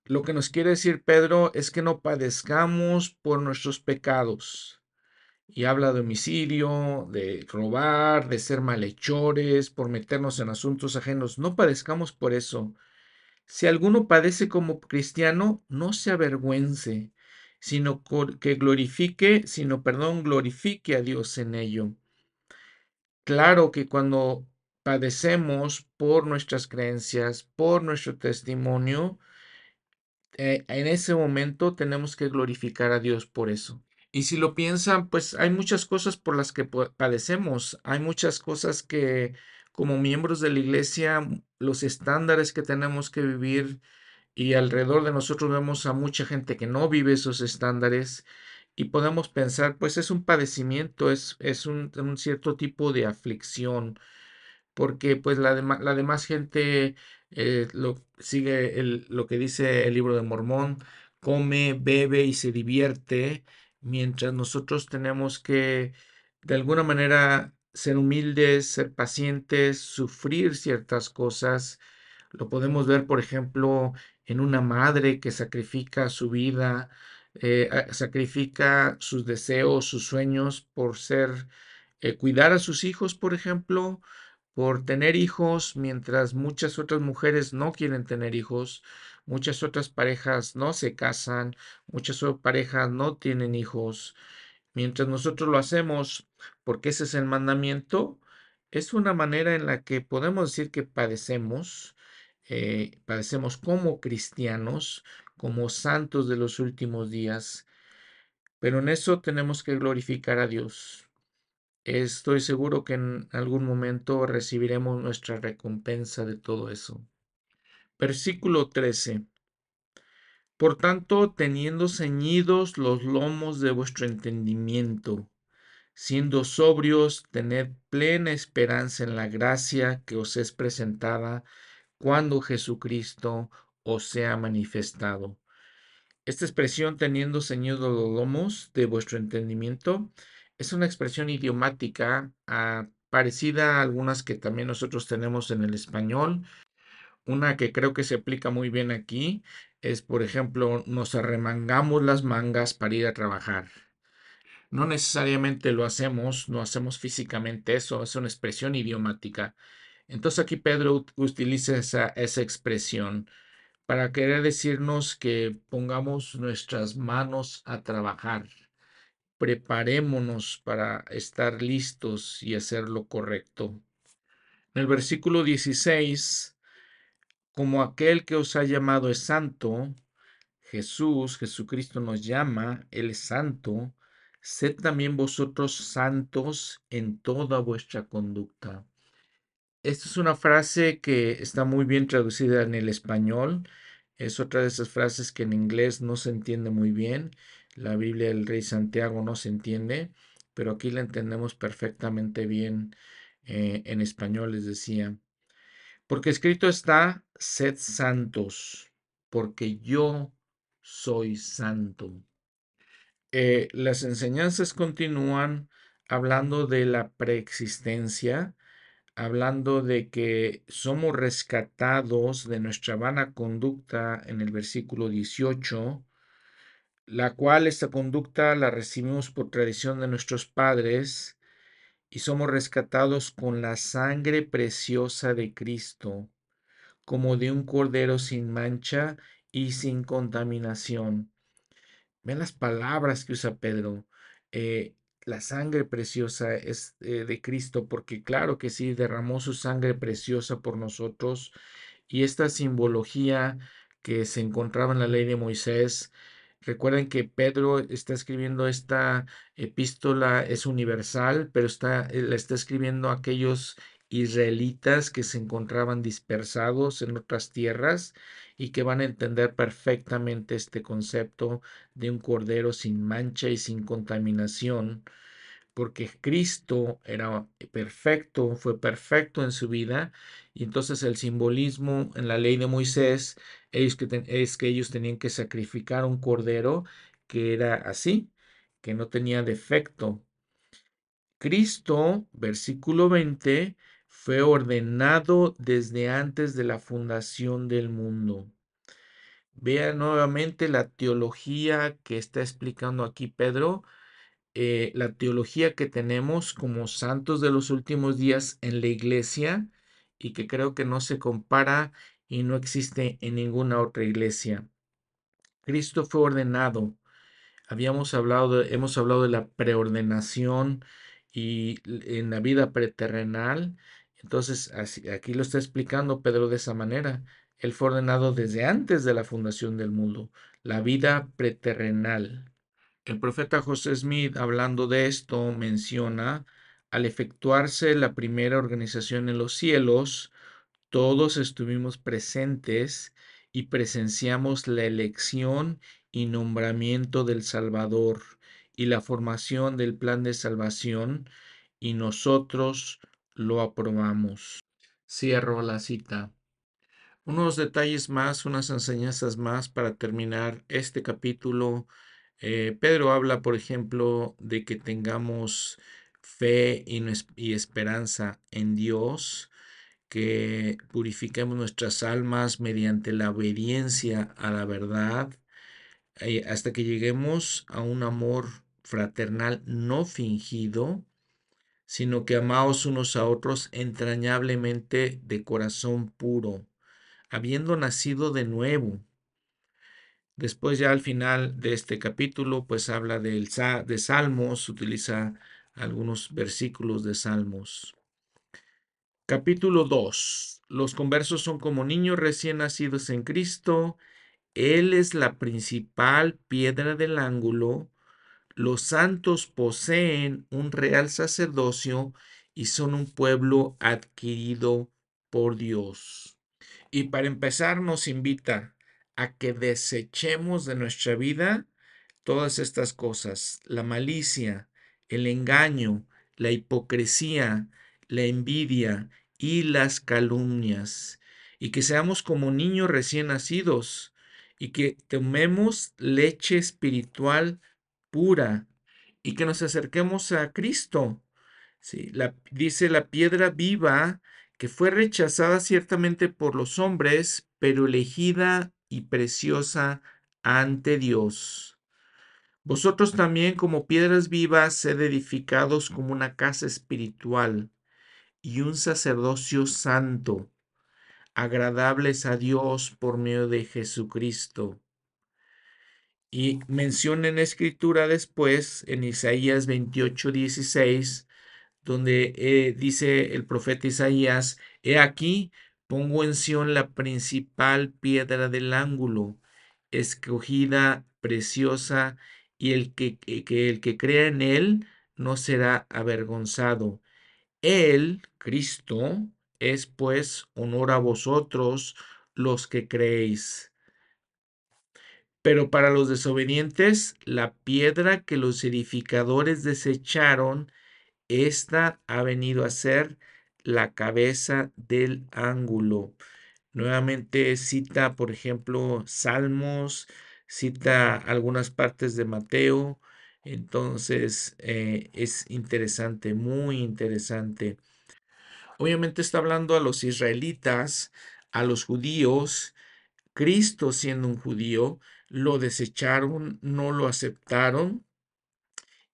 Lo que nos quiere decir Pedro es que no padezcamos por nuestros pecados. Y habla de homicidio, de robar, de ser malhechores, por meternos en asuntos ajenos. No padezcamos por eso. Si alguno padece como cristiano, no se avergüence, sino que glorifique, sino, perdón, glorifique a Dios en ello. Claro que cuando padecemos por nuestras creencias, por nuestro testimonio, eh, en ese momento tenemos que glorificar a Dios por eso. Y si lo piensan, pues hay muchas cosas por las que padecemos, hay muchas cosas que como miembros de la iglesia, los estándares que tenemos que vivir y alrededor de nosotros vemos a mucha gente que no vive esos estándares y podemos pensar, pues es un padecimiento, es, es un, un cierto tipo de aflicción, porque pues la, la demás gente eh, lo, sigue el, lo que dice el libro de Mormón, come, bebe y se divierte, mientras nosotros tenemos que de alguna manera ser humildes, ser pacientes, sufrir ciertas cosas. Lo podemos ver, por ejemplo, en una madre que sacrifica su vida, eh, sacrifica sus deseos, sus sueños por ser eh, cuidar a sus hijos, por ejemplo, por tener hijos, mientras muchas otras mujeres no quieren tener hijos, muchas otras parejas no se casan, muchas otras parejas no tienen hijos, mientras nosotros lo hacemos porque ese es el mandamiento, es una manera en la que podemos decir que padecemos, eh, padecemos como cristianos, como santos de los últimos días, pero en eso tenemos que glorificar a Dios. Estoy seguro que en algún momento recibiremos nuestra recompensa de todo eso. Versículo 13. Por tanto, teniendo ceñidos los lomos de vuestro entendimiento, siendo sobrios, tened plena esperanza en la gracia que os es presentada cuando Jesucristo os sea manifestado. Esta expresión, teniendo ceñidos los lomos de vuestro entendimiento, es una expresión idiomática ah, parecida a algunas que también nosotros tenemos en el español. Una que creo que se aplica muy bien aquí es, por ejemplo, nos arremangamos las mangas para ir a trabajar. No necesariamente lo hacemos, no hacemos físicamente eso, es una expresión idiomática. Entonces aquí Pedro utiliza esa, esa expresión para querer decirnos que pongamos nuestras manos a trabajar preparémonos para estar listos y hacer lo correcto. En el versículo 16, como aquel que os ha llamado es santo, Jesús, Jesucristo nos llama, Él es santo, sed también vosotros santos en toda vuestra conducta. Esta es una frase que está muy bien traducida en el español. Es otra de esas frases que en inglés no se entiende muy bien la Biblia del Rey Santiago no se entiende, pero aquí la entendemos perfectamente bien eh, en español, les decía. Porque escrito está, sed santos, porque yo soy santo. Eh, las enseñanzas continúan hablando de la preexistencia, hablando de que somos rescatados de nuestra vana conducta en el versículo 18, la cual esta conducta la recibimos por tradición de nuestros padres y somos rescatados con la sangre preciosa de Cristo, como de un cordero sin mancha y sin contaminación. Ven las palabras que usa Pedro. Eh, la sangre preciosa es eh, de Cristo, porque claro que sí, derramó su sangre preciosa por nosotros. Y esta simbología que se encontraba en la ley de Moisés Recuerden que Pedro está escribiendo esta epístola, es universal, pero está, eh, la está escribiendo a aquellos israelitas que se encontraban dispersados en otras tierras y que van a entender perfectamente este concepto de un cordero sin mancha y sin contaminación porque Cristo era perfecto, fue perfecto en su vida, y entonces el simbolismo en la ley de Moisés es que, que ellos tenían que sacrificar un cordero que era así, que no tenía defecto. Cristo, versículo 20, fue ordenado desde antes de la fundación del mundo. Vea nuevamente la teología que está explicando aquí Pedro eh, la teología que tenemos como santos de los últimos días en la iglesia y que creo que no se compara y no existe en ninguna otra iglesia. Cristo fue ordenado. Habíamos hablado, hemos hablado de la preordenación y en la vida preterrenal. Entonces, aquí lo está explicando Pedro de esa manera. Él fue ordenado desde antes de la fundación del mundo, la vida preterrenal. El profeta José Smith, hablando de esto, menciona, al efectuarse la primera organización en los cielos, todos estuvimos presentes y presenciamos la elección y nombramiento del Salvador y la formación del plan de salvación y nosotros lo aprobamos. Cierro la cita. Unos detalles más, unas enseñanzas más para terminar este capítulo eh, Pedro habla, por ejemplo, de que tengamos fe y, esperanza en Dios, que purifiquemos nuestras almas mediante la obediencia a la verdad, eh, hasta que lleguemos a un amor fraternal no fingido, sino que amaos unos a otros entrañablemente de corazón puro, habiendo nacido de nuevo. Después ya al final de este capítulo, pues habla del, de Salmos, utiliza algunos versículos de Salmos. Capítulo 2. Los conversos son como niños recién nacidos en Cristo. Él es la principal piedra del ángulo los santos poseen un real sacerdocio y son un pueblo adquirido por Dios. Y para empezar nos invita a que desechemos de nuestra vida todas estas cosas, la malicia, el engaño, la hipocresía, la envidia y las calumnias, y que seamos como niños recién nacidos, y que tomemos leche espiritual pura y que nos acerquemos a Cristo. Sí, la, dice la piedra viva que fue rechazada ciertamente por los hombres, pero elegida y preciosa ante Dios. Vosotros también como piedras vivas sed edificados como una casa espiritual y un sacerdocio santo, agradables a Dios por medio de Jesucristo. Y menciona en escritura después, en Isaías 28, 16, donde eh, dice el profeta Isaías, he aquí, pongo en Sión la principal piedra del ángulo, escogida, preciosa, y el que, que el que crea en él no será avergonzado. Él, Cristo, es pues honor a vosotros los que creéis pero para los desobedientes, la piedra que los edificadores desecharon, esta ha venido a ser la cabeza del ángulo. Nuevamente cita, por ejemplo, Salmos, cita algunas partes de Mateo. Entonces eh, es interesante, muy interesante. Obviamente está hablando a los israelitas, a los judíos. Cristo siendo un judío, lo desecharon, no lo aceptaron.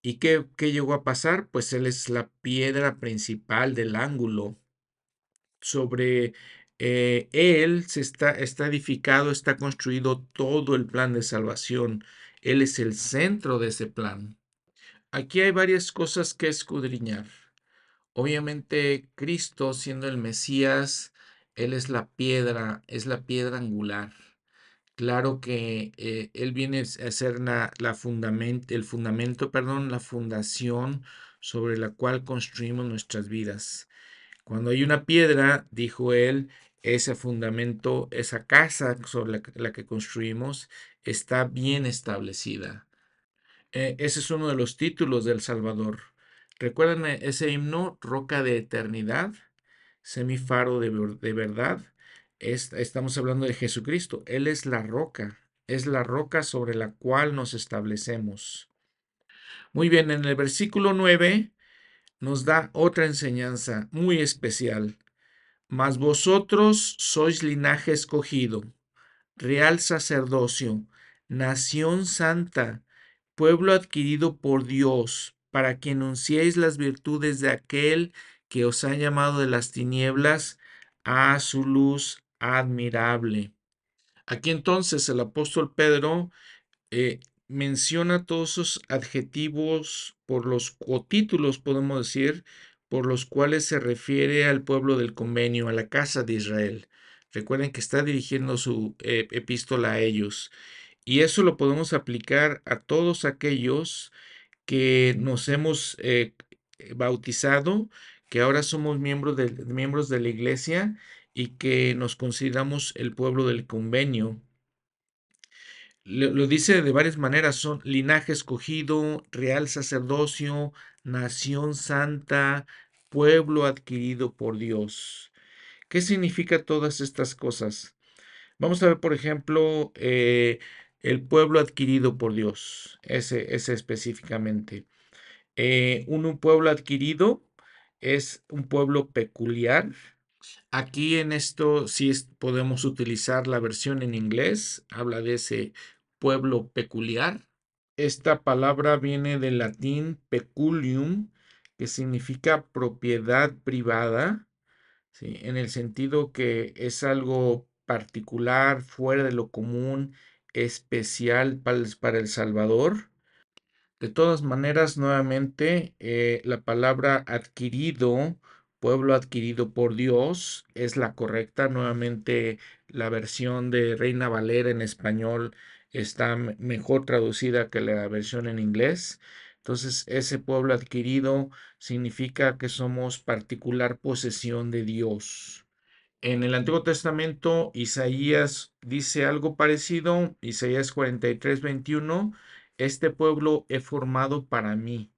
¿Y qué, llegó a pasar? Pues Él es la piedra principal del ángulo. Sobre eh, Él se está, está edificado, está construido todo el plan de salvación. Él es el centro de ese plan. Aquí hay varias cosas que escudriñar. Obviamente Cristo siendo el Mesías, Él es la piedra, es la piedra angular. Claro que eh, él viene a ser la, el fundamento, perdón, la fundación sobre la cual construimos nuestras vidas. Cuando hay una piedra, dijo él, ese fundamento, esa casa sobre la, que construimos, está bien establecida. Eh, ese es uno de los títulos del Salvador. ¿Recuerdan ese himno, Roca de Eternidad, Semifaro de, de Verdad? Estamos hablando de Jesucristo. Él es la roca, es la roca sobre la cual nos establecemos. Muy bien, en el versículo 9 nos da otra enseñanza muy especial. Mas vosotros sois linaje escogido, real sacerdocio, nación santa, pueblo adquirido por Dios, para que anunciéis las virtudes de aquel que os ha llamado de las tinieblas a su luz admirable. Aquí entonces el apóstol Pedro eh, menciona todos esos adjetivos por los o títulos, podemos decir, por los cuales se refiere al pueblo del convenio, a la casa de Israel. Recuerden que está dirigiendo su eh, epístola a ellos. Y eso lo podemos aplicar a todos aquellos que nos hemos eh, bautizado, que ahora somos de, miembros de la iglesia y que nos consideramos el pueblo del convenio. Lo, dice de varias maneras, son linaje escogido, real sacerdocio, nación santa, pueblo adquirido por Dios. ¿Qué significa todas estas cosas? Vamos a ver, por ejemplo, eh, el pueblo adquirido por Dios, ese, ese específicamente. Eh, un pueblo adquirido es un pueblo peculiar, Aquí en esto sí podemos utilizar la versión en inglés, habla de ese pueblo peculiar. Esta palabra viene del latín peculium, que significa propiedad privada, ¿sí? en el sentido que es algo particular, fuera de lo común, especial para el, Salvador. De todas maneras, nuevamente, eh, la palabra adquirido, pueblo adquirido por Dios, es la correcta. Nuevamente, la versión de Reina Valera en español está mejor traducida que la versión en inglés. Entonces, ese pueblo adquirido significa que somos particular posesión de Dios. En el Antiguo Testamento, Isaías dice algo parecido, Isaías 43, 21, este pueblo he formado para mí.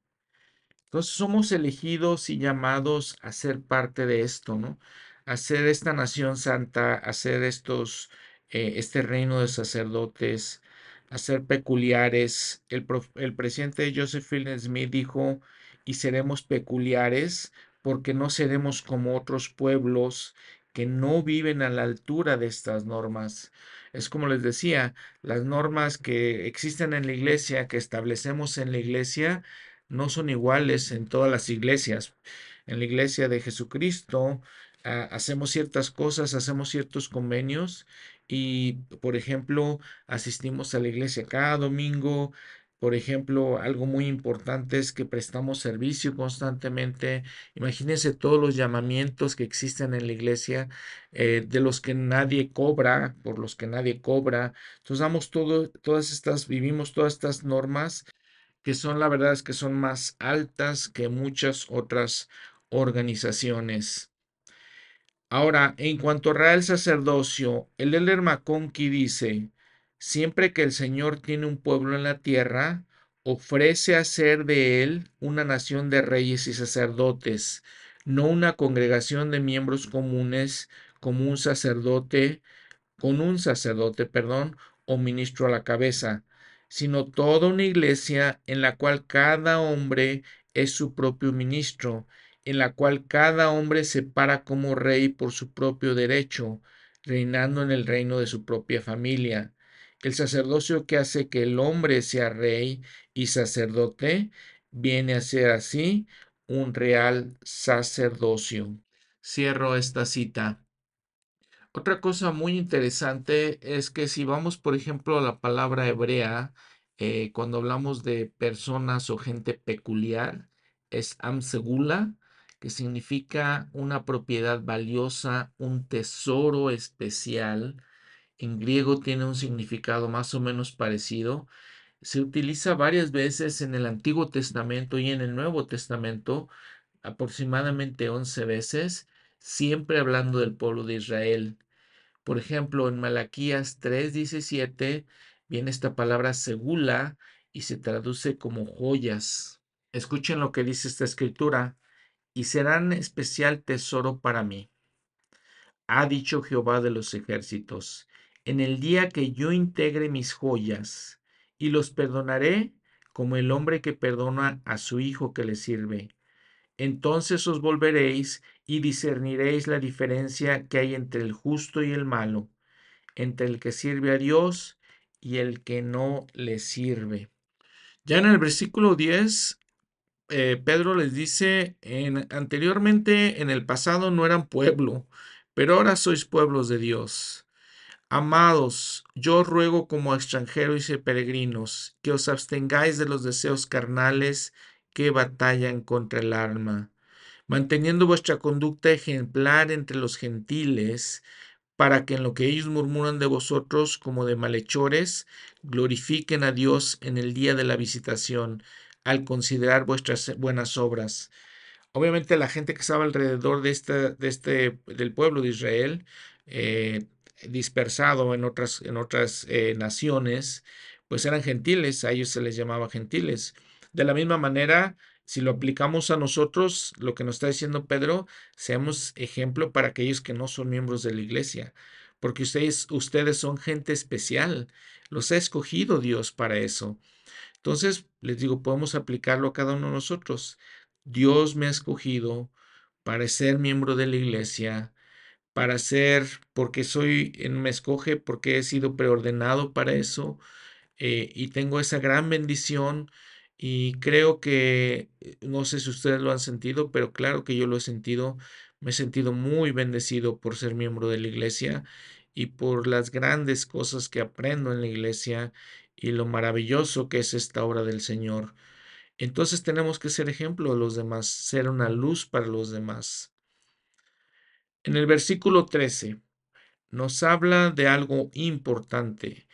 Entonces somos elegidos y llamados a ser parte de esto, ¿no? A ser esta nación santa, a ser estos, eh, este reino de sacerdotes, a ser peculiares. El, el presidente Joseph Smith dijo, y seremos peculiares porque no seremos como otros pueblos que no viven a la altura de estas normas. Es como les decía, las normas que existen en la iglesia, que establecemos en la iglesia, no son iguales en todas las iglesias. En la iglesia de Jesucristo ah, hacemos ciertas cosas, hacemos ciertos convenios y, por ejemplo, asistimos a la iglesia cada domingo, por ejemplo, algo muy importante es que prestamos servicio constantemente. Imagínense todos los llamamientos que existen en la iglesia, eh, de los que nadie cobra, por los que nadie cobra. Entonces damos todo, todas estas, vivimos todas estas normas que son, la verdad es que son más altas que muchas otras organizaciones. Ahora, en cuanto a real sacerdocio, el Elder McConkie dice, Siempre que el Señor tiene un pueblo en la tierra, ofrece hacer de él una nación de reyes y sacerdotes, no una congregación de miembros comunes como un sacerdote, con un sacerdote, perdón, o ministro a la cabeza, sino toda una iglesia en la cual cada hombre es su propio ministro, en la cual cada hombre se para como rey por su propio derecho, reinando en el reino de su propia familia el sacerdocio que hace que el hombre sea rey y sacerdote viene a ser así un real sacerdocio. Cierro esta cita. Otra cosa muy interesante es que si vamos, por ejemplo, a la palabra hebrea, eh, cuando hablamos de personas o gente peculiar, es amsegula, que significa una propiedad valiosa, un tesoro especial, en griego tiene un significado más o menos parecido. Se utiliza varias veces en el Antiguo Testamento y en el Nuevo Testamento, aproximadamente 11 veces, siempre hablando del pueblo de Israel. Por ejemplo, en Malaquías 3:17 viene esta palabra segula y se traduce como joyas. Escuchen lo que dice esta escritura, y serán especial tesoro para mí. Ha dicho Jehová de los ejércitos, en el día que yo integre mis joyas y los perdonaré como el hombre que perdona a su hijo que le sirve. Entonces os volveréis y discerniréis la diferencia que hay entre el justo y el malo, entre el que sirve a Dios y el que no le sirve. Ya en el versículo 10, eh, Pedro les dice, en, anteriormente en el pasado no eran pueblo, pero ahora sois pueblos de Dios. Amados, yo ruego como extranjeros y peregrinos que os abstengáis de los deseos carnales que batallan contra el alma, manteniendo vuestra conducta ejemplar entre los gentiles, para que en lo que ellos murmuran de vosotros como de malhechores, glorifiquen a Dios en el día de la visitación, al considerar vuestras buenas obras. Obviamente la gente que estaba alrededor de este, de este del pueblo de Israel eh, dispersado en otras, en otras eh, naciones, pues eran gentiles, a ellos se les llamaba gentiles. De la misma manera, si lo aplicamos a nosotros, lo que nos está diciendo Pedro, seamos ejemplo para aquellos que no son miembros de la iglesia, porque ustedes, ustedes son gente especial, los ha escogido Dios para eso. Entonces, les digo, podemos aplicarlo a cada uno de nosotros. Dios me ha escogido para ser miembro de la iglesia, para ser, porque soy, me escoge, porque he sido preordenado para eso eh, y tengo esa gran bendición Y creo que, eh, no sé si ustedes lo han sentido, pero claro que yo lo he sentido. Me he sentido muy bendecido por ser miembro de la iglesia y por las grandes cosas que aprendo en la iglesia y lo maravilloso que es esta obra del Señor. Entonces tenemos que ser ejemplo de los demás, ser una luz para los demás. En el versículo 13 nos habla de algo importante,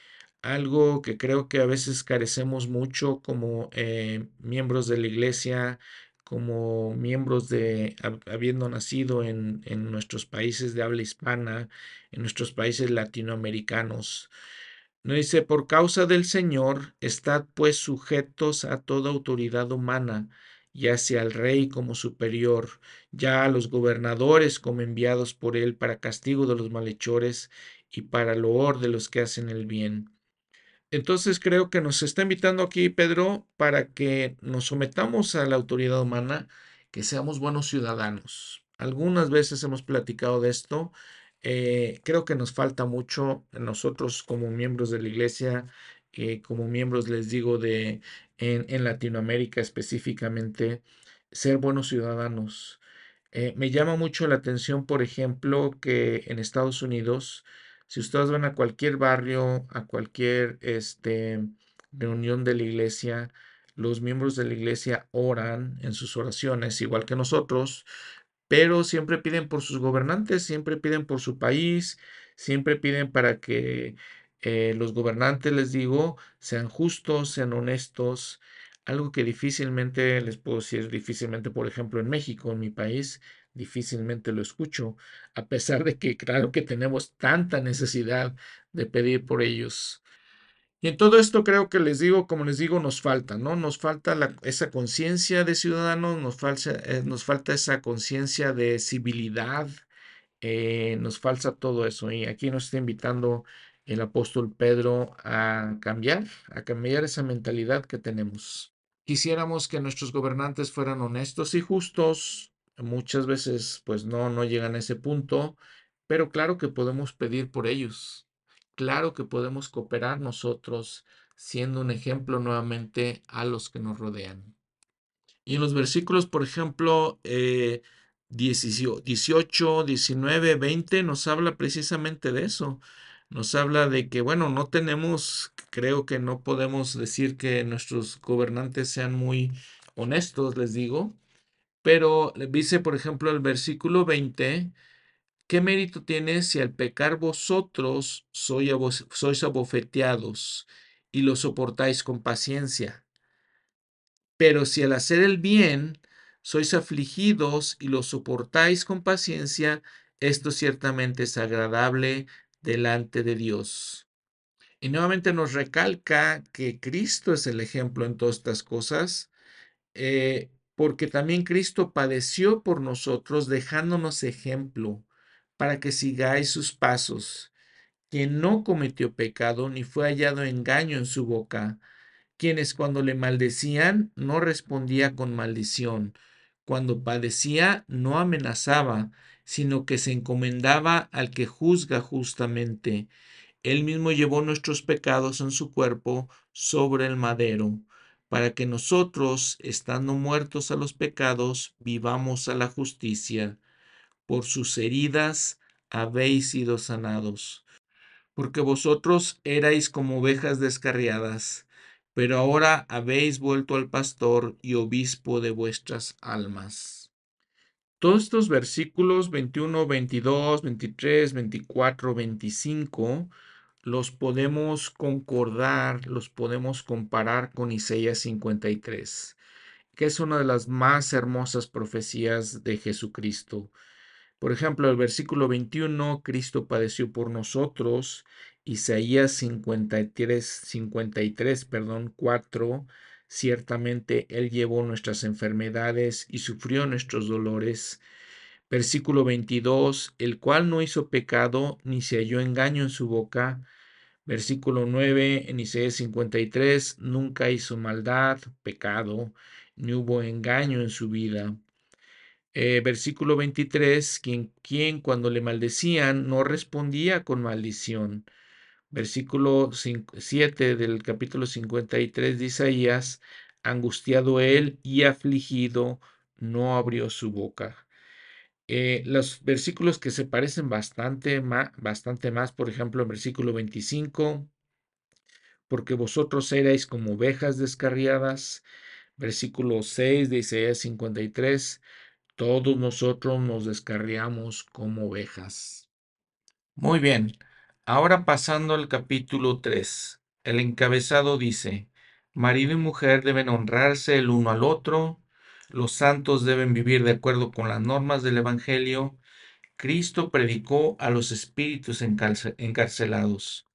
algo que creo que a veces carecemos mucho como eh, miembros de la iglesia, como miembros de, habiendo nacido en, en nuestros países de habla hispana, en nuestros países latinoamericanos. No dice, por causa del Señor, estad pues sujetos a toda autoridad humana, ya sea al rey como superior, ya a los gobernadores como enviados por él para castigo de los malhechores y para loor de los que hacen el bien. Entonces creo que nos está invitando aquí Pedro para que nos sometamos a la autoridad humana, que seamos buenos ciudadanos. Algunas veces hemos platicado de esto eh, creo que nos falta mucho nosotros como miembros de la iglesia, eh, como miembros, les digo, de en, Latinoamérica específicamente, ser buenos ciudadanos. Eh, me llama mucho la atención, por ejemplo, que en Estados Unidos, si ustedes van a cualquier barrio, a cualquier este, reunión de la iglesia, los miembros de la iglesia oran en sus oraciones, igual que nosotros, pero siempre piden por sus gobernantes, siempre piden por su país, siempre piden para que eh, los gobernantes, les digo, sean justos, sean honestos, algo que difícilmente, les puedo decir, difícilmente, por ejemplo, en México, en mi país, difícilmente lo escucho, a pesar de que, claro que tenemos tanta necesidad de pedir por ellos. Y en todo esto creo que les digo, como les digo, nos falta, ¿no? Nos falta esa conciencia de ciudadanos, nos falta, eh, nos falta esa conciencia de civilidad, eh, nos falta todo eso. Y aquí nos está invitando el apóstol Pedro a cambiar, a cambiar esa mentalidad que tenemos. Quisiéramos que nuestros gobernantes fueran honestos y justos. Muchas veces, pues no, no llegan a ese punto, pero claro que podemos pedir por ellos claro que podemos cooperar nosotros siendo un ejemplo nuevamente a los que nos rodean. Y en los versículos, por ejemplo, 18, 19, 20 nos habla precisamente de eso. Nos habla de que, bueno, no tenemos, creo que no podemos decir que nuestros gobernantes sean muy honestos, les digo, pero dice, por ejemplo, el versículo 20, ¿Qué mérito tiene si al pecar vosotros sois abofeteados y lo soportáis con paciencia? Pero si al hacer el bien sois afligidos y lo soportáis con paciencia, esto ciertamente es agradable delante de Dios. Y nuevamente nos recalca que Cristo es el ejemplo en todas estas cosas, eh, porque también Cristo padeció por nosotros dejándonos ejemplo para que sigáis sus pasos, quien no cometió pecado ni fue hallado engaño en su boca, quienes cuando le maldecían no respondía con maldición, cuando padecía no amenazaba, sino que se encomendaba al que juzga justamente. Él mismo llevó nuestros pecados en su cuerpo sobre el madero, para que nosotros, estando muertos a los pecados, vivamos a la justicia por sus heridas habéis sido sanados. Porque vosotros erais como ovejas descarriadas, pero ahora habéis vuelto al pastor y obispo de vuestras almas. Todos estos versículos 21, 22, 23, 24, 25 los podemos concordar, los podemos comparar con Isaías 53, que es una de las más hermosas profecías de Jesucristo. Por ejemplo, el versículo 21, Cristo padeció por nosotros. Isaías 53, 53, perdón, 4, ciertamente Él llevó nuestras enfermedades y sufrió nuestros dolores. Versículo 22, el cual no hizo pecado ni se halló engaño en su boca. Versículo 9, en Isaías 53, nunca hizo maldad, pecado, ni hubo engaño en su vida. Eh, versículo 23, quien, quien cuando le maldecían no respondía con maldición. Versículo 7 del capítulo 53 de Isaías, angustiado él y afligido, no abrió su boca. Eh, los versículos que se parecen bastante, bastante más, por ejemplo, en versículo 25, porque vosotros erais como ovejas descarriadas, versículo 6 de Isaías 53, todos nosotros nos descarriamos como ovejas. Muy bien, ahora pasando al capítulo 3, el encabezado dice, marido y mujer deben honrarse el uno al otro, los santos deben vivir de acuerdo con las normas del Evangelio, Cristo predicó a los espíritus encarcelados.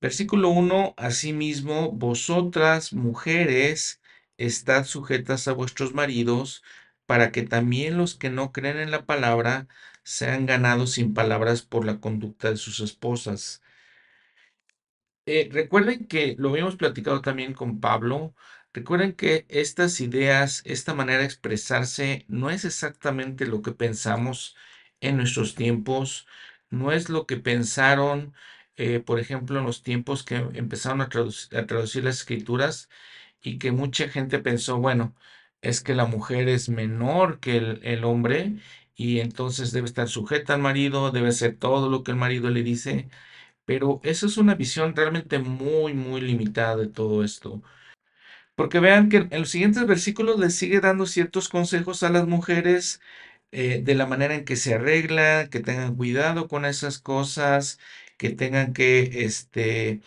Versículo 1, Asimismo, vosotras, mujeres, estad sujetas a vuestros maridos, para que también los que no creen en la palabra sean ganados sin palabras por la conducta de sus esposas. Eh, recuerden que lo habíamos platicado también con Pablo. Recuerden que estas ideas, esta manera de expresarse, no es exactamente lo que pensamos en nuestros tiempos, no es lo que pensaron, eh, por ejemplo, en los tiempos que empezaron a, traducir las escrituras y que mucha gente pensó, bueno, es que la mujer es menor que el, hombre y entonces debe estar sujeta al marido, debe hacer todo lo que el marido le dice, pero esa es una visión realmente muy, muy limitada de todo esto. Porque vean que en los siguientes versículos le sigue dando ciertos consejos a las mujeres eh, de la manera en que se arregla, que tengan cuidado con esas cosas, que tengan que, este,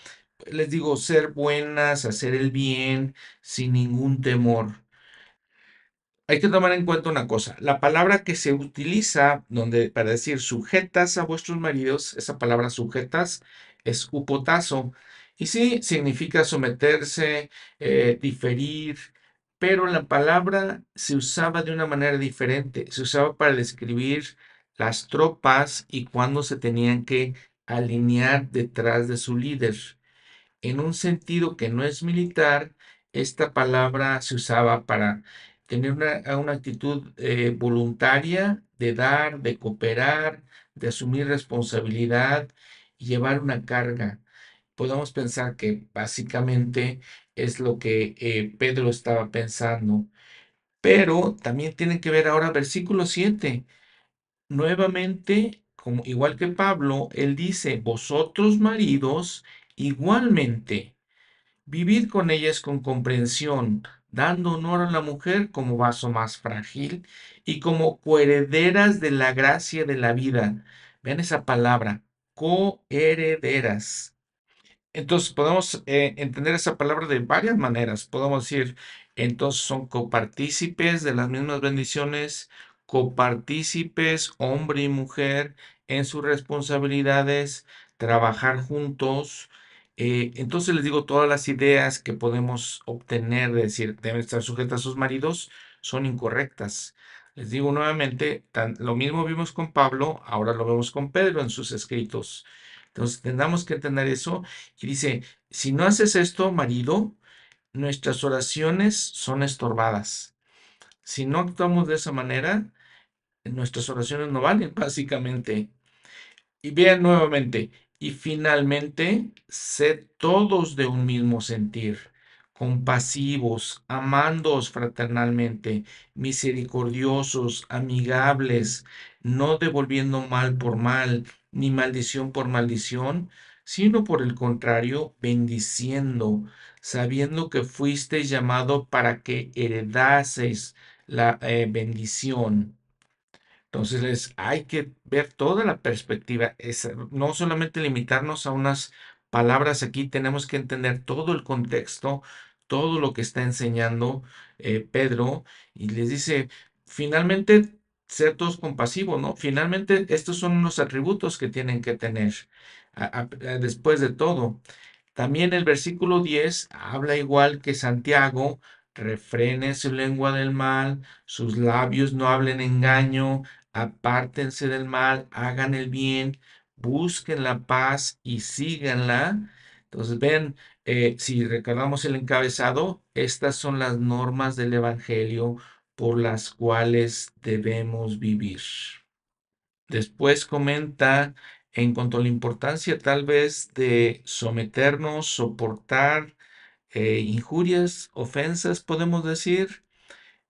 les digo, ser buenas, hacer el bien sin ningún temor. Hay que tomar en cuenta una cosa, la palabra que se utiliza donde, para decir sujetas a vuestros maridos, esa palabra sujetas es upotazo, y sí significa someterse, eh, diferir, pero la palabra se usaba de una manera diferente, se usaba para describir las tropas y cuando se tenían que alinear detrás de su líder. En un sentido que no es militar, esta palabra se usaba para tener una, actitud eh, voluntaria de dar, de cooperar, de asumir responsabilidad y llevar una carga. Podemos pensar que básicamente es lo que eh, Pedro estaba pensando. Pero también tiene que ver ahora versículo 7. Nuevamente, como, igual que Pablo, él dice, vosotros maridos, igualmente, vivid con ellas con comprensión, dando honor a la mujer como vaso más frágil y como coherederas de la gracia de la vida. Vean esa palabra, coherederas. Entonces podemos eh, entender esa palabra de varias maneras. Podemos decir, entonces son copartícipes de las mismas bendiciones, copartícipes, hombre y mujer, en sus responsabilidades, trabajar juntos. Eh, entonces les digo, todas las ideas que podemos obtener de decir deben estar sujetas a sus maridos son incorrectas. Les digo nuevamente, lo mismo vimos con Pablo, ahora lo vemos con Pedro en sus escritos. Entonces, tendremos que entender eso. Y dice, si no haces esto, marido, nuestras oraciones son estorbadas. Si no actuamos de esa manera, nuestras oraciones no valen, *laughs* básicamente. Y vean nuevamente, y finalmente, sed todos de un mismo sentir, compasivos, amándoos fraternalmente, misericordiosos, amigables, no devolviendo mal por mal, ni maldición por maldición, sino por el contrario, bendiciendo, sabiendo que fuisteis llamado para que heredaseis la eh, bendición. Entonces hay que ver toda la perspectiva, no solamente limitarnos a unas palabras aquí, tenemos que entender todo el contexto, todo lo que está enseñando eh, Pedro y les dice, finalmente ser todos compasivos, ¿no? Finalmente, estos son unos atributos que tienen que tener después de todo. También el versículo 10 habla igual que Santiago, refrene su lengua del mal, sus labios no hablen engaño, apártense del mal, hagan el bien, busquen la paz y síganla. Entonces, ven, eh, si recordamos el encabezado, estas son las normas del Evangelio por las cuales debemos vivir. Después comenta en cuanto a la importancia tal vez de someternos, soportar eh, injurias, ofensas, podemos decir.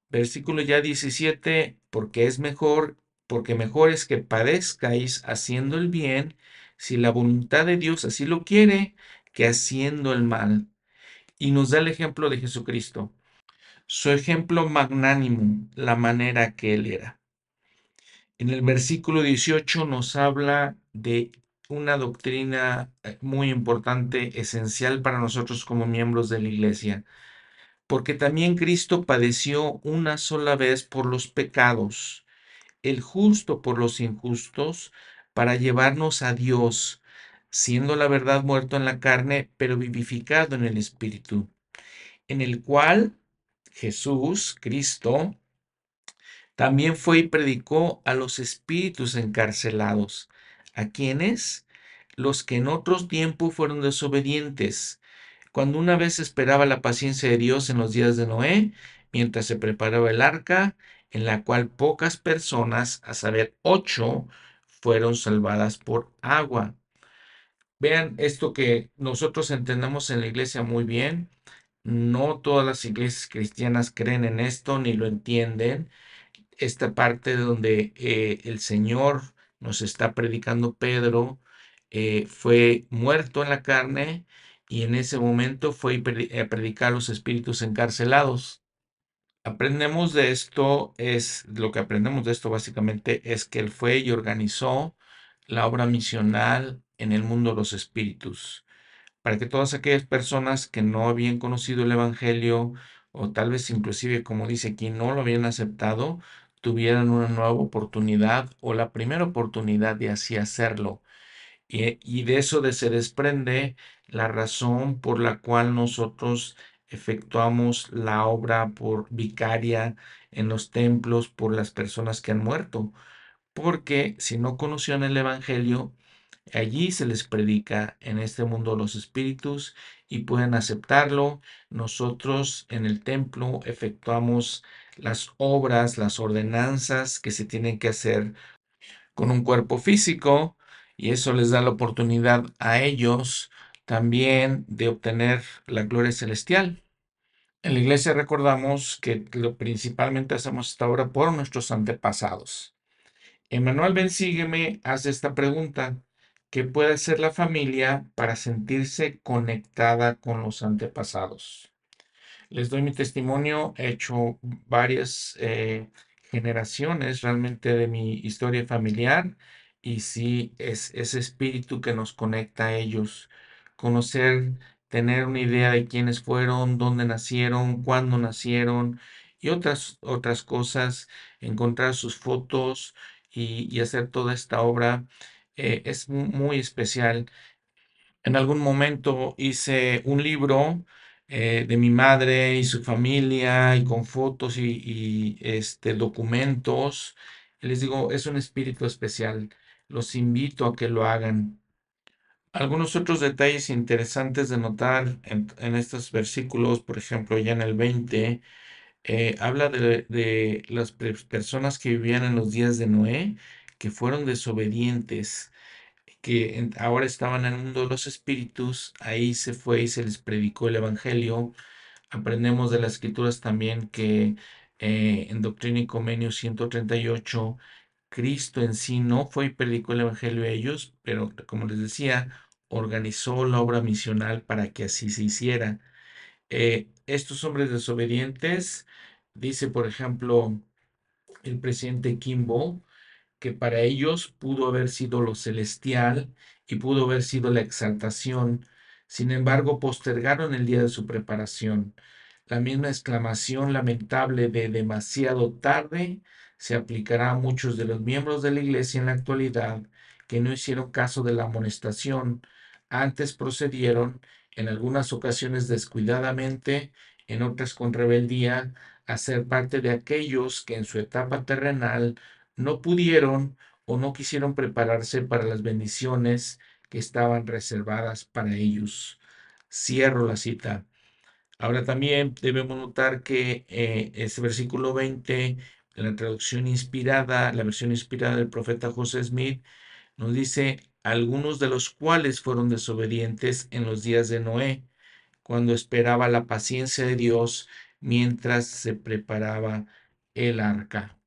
Versículo ya 17, porque es mejor, porque mejor es que padezcáis haciendo el bien, si la voluntad de Dios así lo quiere, que haciendo el mal. Y nos da el ejemplo de Jesucristo. Su ejemplo magnánimo, la manera que él era. En el versículo 18 nos habla de una doctrina eh, muy importante, esencial para nosotros como miembros de la iglesia, porque también Cristo padeció una sola vez por los pecados, el justo por los injustos, para llevarnos a Dios, siendo la verdad muerto en la carne, pero vivificado en el Espíritu, en el cual Jesús, Cristo, también fue y predicó a los espíritus encarcelados. ¿A quienes? Los que en otros tiempos fueron desobedientes, cuando una vez esperaba la paciencia de Dios en los días de Noé, mientras se preparaba el arca, en la cual pocas personas, a saber, ocho, fueron salvadas por agua. Vean esto que nosotros entendemos en la iglesia muy bien. No todas las iglesias cristianas creen en esto ni lo entienden esta parte donde eh, el Señor nos está predicando Pedro, eh, fue muerto en la carne y en ese momento fue a predicar a los espíritus encarcelados. Aprendemos de esto, es lo que aprendemos de esto básicamente es que él fue y organizó la obra misional en el mundo de los espíritus, para que todas aquellas personas que no habían conocido el Evangelio o tal vez inclusive, como dice aquí, no lo habían aceptado, tuvieran una nueva oportunidad o la primera oportunidad de así hacerlo. Y, de eso de se desprende la razón por la cual nosotros efectuamos la obra por vicaria en los templos por las personas que han muerto. Porque si no conocían el Evangelio, allí se les predica en este mundo los espíritus y pueden aceptarlo. Nosotros en el templo efectuamos las obras, las ordenanzas que se tienen que hacer con un cuerpo físico y eso les da la oportunidad a ellos también de obtener la gloria celestial. En la iglesia recordamos que lo principalmente hacemos esta obra por nuestros antepasados. Emanuel Ben Sígueme hace esta pregunta. ¿Qué puede hacer la familia para sentirse conectada con los antepasados? Les doy mi testimonio, he hecho varias eh, generaciones realmente de mi historia familiar y sí es ese espíritu que nos conecta a ellos, conocer, tener una idea de quiénes fueron, dónde nacieron, cuándo nacieron y otras, otras cosas, encontrar sus fotos y, hacer toda esta obra eh, es muy especial. En algún momento hice un libro eh, de mi madre y su familia y con fotos y, este, documentos. Les digo, es un espíritu especial. Los invito a que lo hagan. Algunos otros detalles interesantes de notar en, estos versículos, por ejemplo, ya en el 20, eh, habla de, de, las personas que vivían en los días de Noé, que fueron desobedientes que ahora estaban en el mundo de los espíritus, ahí se fue y se les predicó el Evangelio. Aprendemos de las escrituras también que eh, en Doctrina y Comenio 138, Cristo en sí no fue y predicó el Evangelio a ellos, pero como les decía, organizó la obra misional para que así se hiciera. Eh, estos hombres desobedientes, dice por ejemplo el presidente Kimball, que para ellos pudo haber sido lo celestial y pudo haber sido la exaltación. Sin embargo, postergaron el día de su preparación. La misma exclamación lamentable de demasiado tarde se aplicará a muchos de los miembros de la Iglesia en la actualidad que no hicieron caso de la amonestación, antes procedieron, en algunas ocasiones descuidadamente, en otras con rebeldía, a ser parte de aquellos que en su etapa terrenal no pudieron o no quisieron prepararse para las bendiciones que estaban reservadas para ellos. Cierro la cita. Ahora también debemos notar que eh, ese versículo 20, la traducción inspirada, la versión inspirada del profeta José Smith, nos dice, algunos de los cuales fueron desobedientes en los días de Noé, cuando esperaba la paciencia de Dios mientras se preparaba el arca.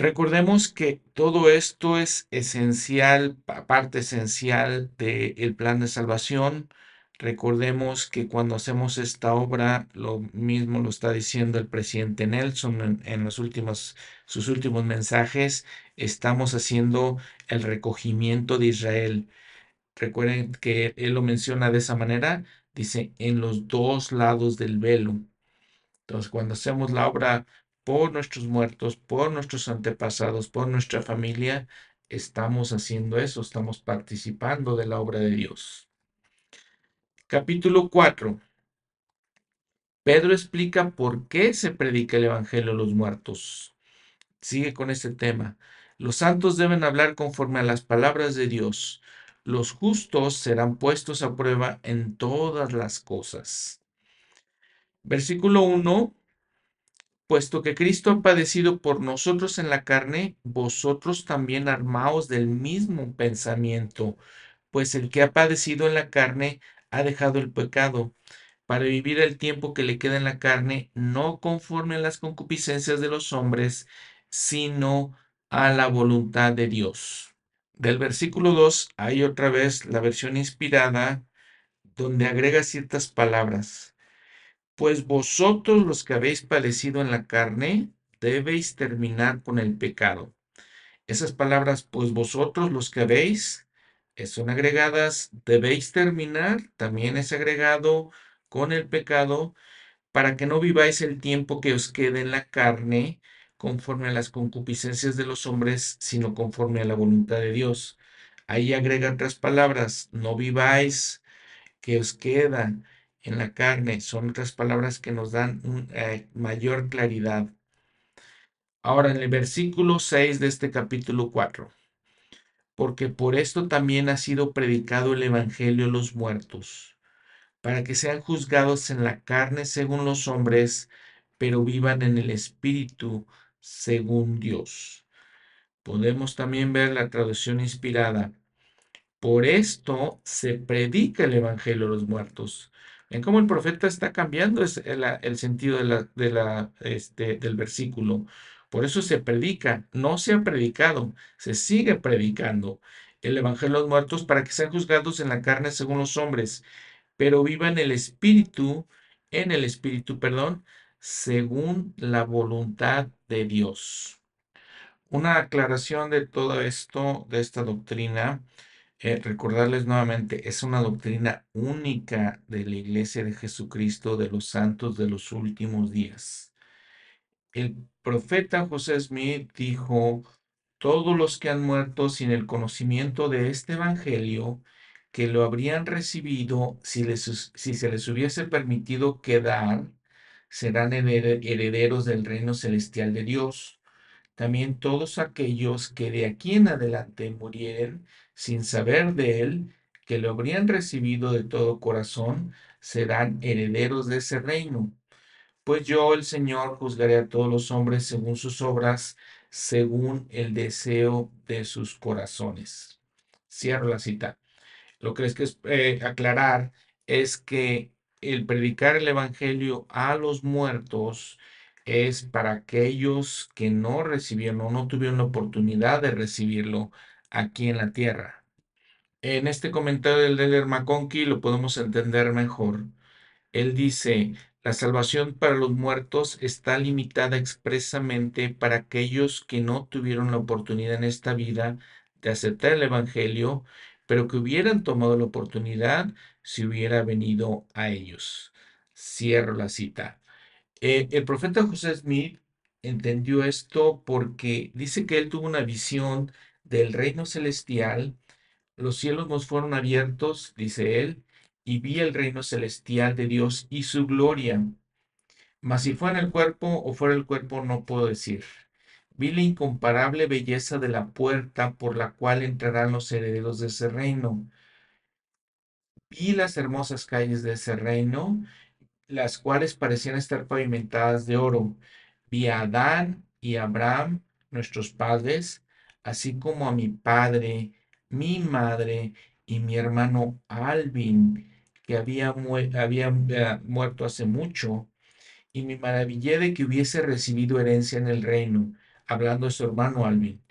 Recordemos que todo esto es esencial, parte esencial del plan de salvación. Recordemos que cuando hacemos esta obra, lo mismo lo está diciendo el presidente Nelson en, los últimos, sus últimos mensajes, estamos haciendo el recogimiento de Israel. Recuerden que él lo menciona de esa manera, dice, en los dos lados del velo. Entonces, cuando hacemos la obra por nuestros muertos, por nuestros antepasados, por nuestra familia, estamos haciendo eso, estamos participando de la obra de Dios. Capítulo 4. Pedro explica por qué se predica el Evangelio a los muertos. Sigue con este tema. Los santos deben hablar conforme a las palabras de Dios. Los justos serán puestos a prueba en todas las cosas. Versículo 1 Puesto que Cristo ha padecido por nosotros en la carne, vosotros también armaos del mismo pensamiento, pues el que ha padecido en la carne ha dejado el pecado, para vivir el tiempo que le queda en la carne, no conforme a las concupiscencias de los hombres, sino a la voluntad de Dios. Del versículo 2 hay otra vez la versión inspirada donde agrega ciertas palabras pues vosotros los que habéis padecido en la carne, debéis terminar con el pecado. Esas palabras, pues vosotros los que habéis, eh, son agregadas, debéis terminar, también es agregado con el pecado, para que no viváis el tiempo que os quede en la carne, conforme a las concupiscencias de los hombres, sino conforme a la voluntad de Dios. Ahí agrega otras palabras, no viváis que os queda, en la carne. Son otras palabras que nos dan eh, mayor claridad. Ahora en el versículo 6 de este capítulo 4. Porque por esto también ha sido predicado el Evangelio a los muertos, para que sean juzgados en la carne según los hombres, pero vivan en el Espíritu según Dios. Podemos también ver la traducción inspirada. Por esto se predica el Evangelio a los muertos, en cómo el profeta está cambiando el, sentido este, del versículo. Por eso se predica, no se ha predicado, se sigue predicando el Evangelio de los muertos para que sean juzgados en la carne según los hombres, pero vivan el Espíritu, en el Espíritu, perdón, según la voluntad de Dios. Una aclaración de todo esto, de esta doctrina, eh, recordarles nuevamente, es una doctrina única de la Iglesia de Jesucristo de los santos de los últimos días. El profeta José Smith dijo, todos los que han muerto sin el conocimiento de este Evangelio, que lo habrían recibido si, si se les hubiese permitido quedar, serán herederos del reino celestial de Dios también todos aquellos que de aquí en adelante murieren sin saber de él, que lo habrían recibido de todo corazón, serán herederos de ese reino. Pues yo, el Señor, juzgaré a todos los hombres según sus obras, según el deseo de sus corazones. Cierro la cita. Lo que les quiero eh, aclarar es que el predicar el Evangelio a los muertos es para aquellos que no recibieron o no tuvieron la oportunidad de recibirlo aquí en la tierra. En este comentario del Deller McConkie lo podemos entender mejor. Él dice, la salvación para los muertos está limitada expresamente para aquellos que no tuvieron la oportunidad en esta vida de aceptar el Evangelio, pero que hubieran tomado la oportunidad si hubiera venido a ellos. Cierro la cita. Eh, el profeta José Smith entendió esto porque dice que él tuvo una visión del reino celestial. Los cielos nos fueron abiertos, dice él, y vi el reino celestial de Dios y su gloria. Mas si fue en el cuerpo o fuera el cuerpo, no puedo decir. Vi la incomparable belleza de la puerta por la cual entrarán los herederos de ese reino. Vi las hermosas calles de ese reino las cuales parecían estar pavimentadas de oro. Vi a Adán y Abraham, nuestros padres, así como a mi padre, mi madre y mi hermano Alvin, que había, eh, muerto hace mucho, y me maravillé de que hubiese recibido herencia en el reino, hablando de su hermano Alvin,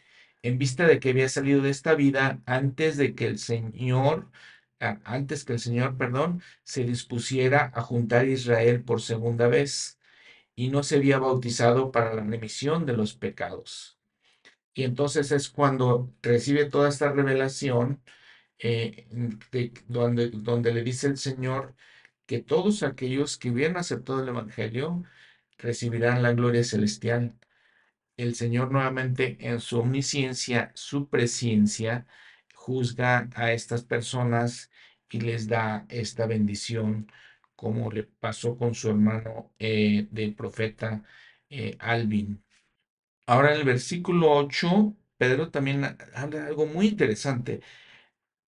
en vista de que había salido de esta vida antes de que el Señor, antes que el Señor, perdón, se dispusiera a juntar a Israel por segunda vez y no se había bautizado para la remisión de los pecados. Y entonces es cuando recibe toda esta revelación eh, donde, donde le dice el Señor que todos aquellos que hubieran aceptado el Evangelio recibirán la gloria celestial. El Señor nuevamente en su omnisciencia, su presencia, juzga a estas personas y les da esta bendición como le pasó con su hermano eh, del profeta eh, Alvin. Ahora en el versículo 8, Pedro también habla de algo muy interesante.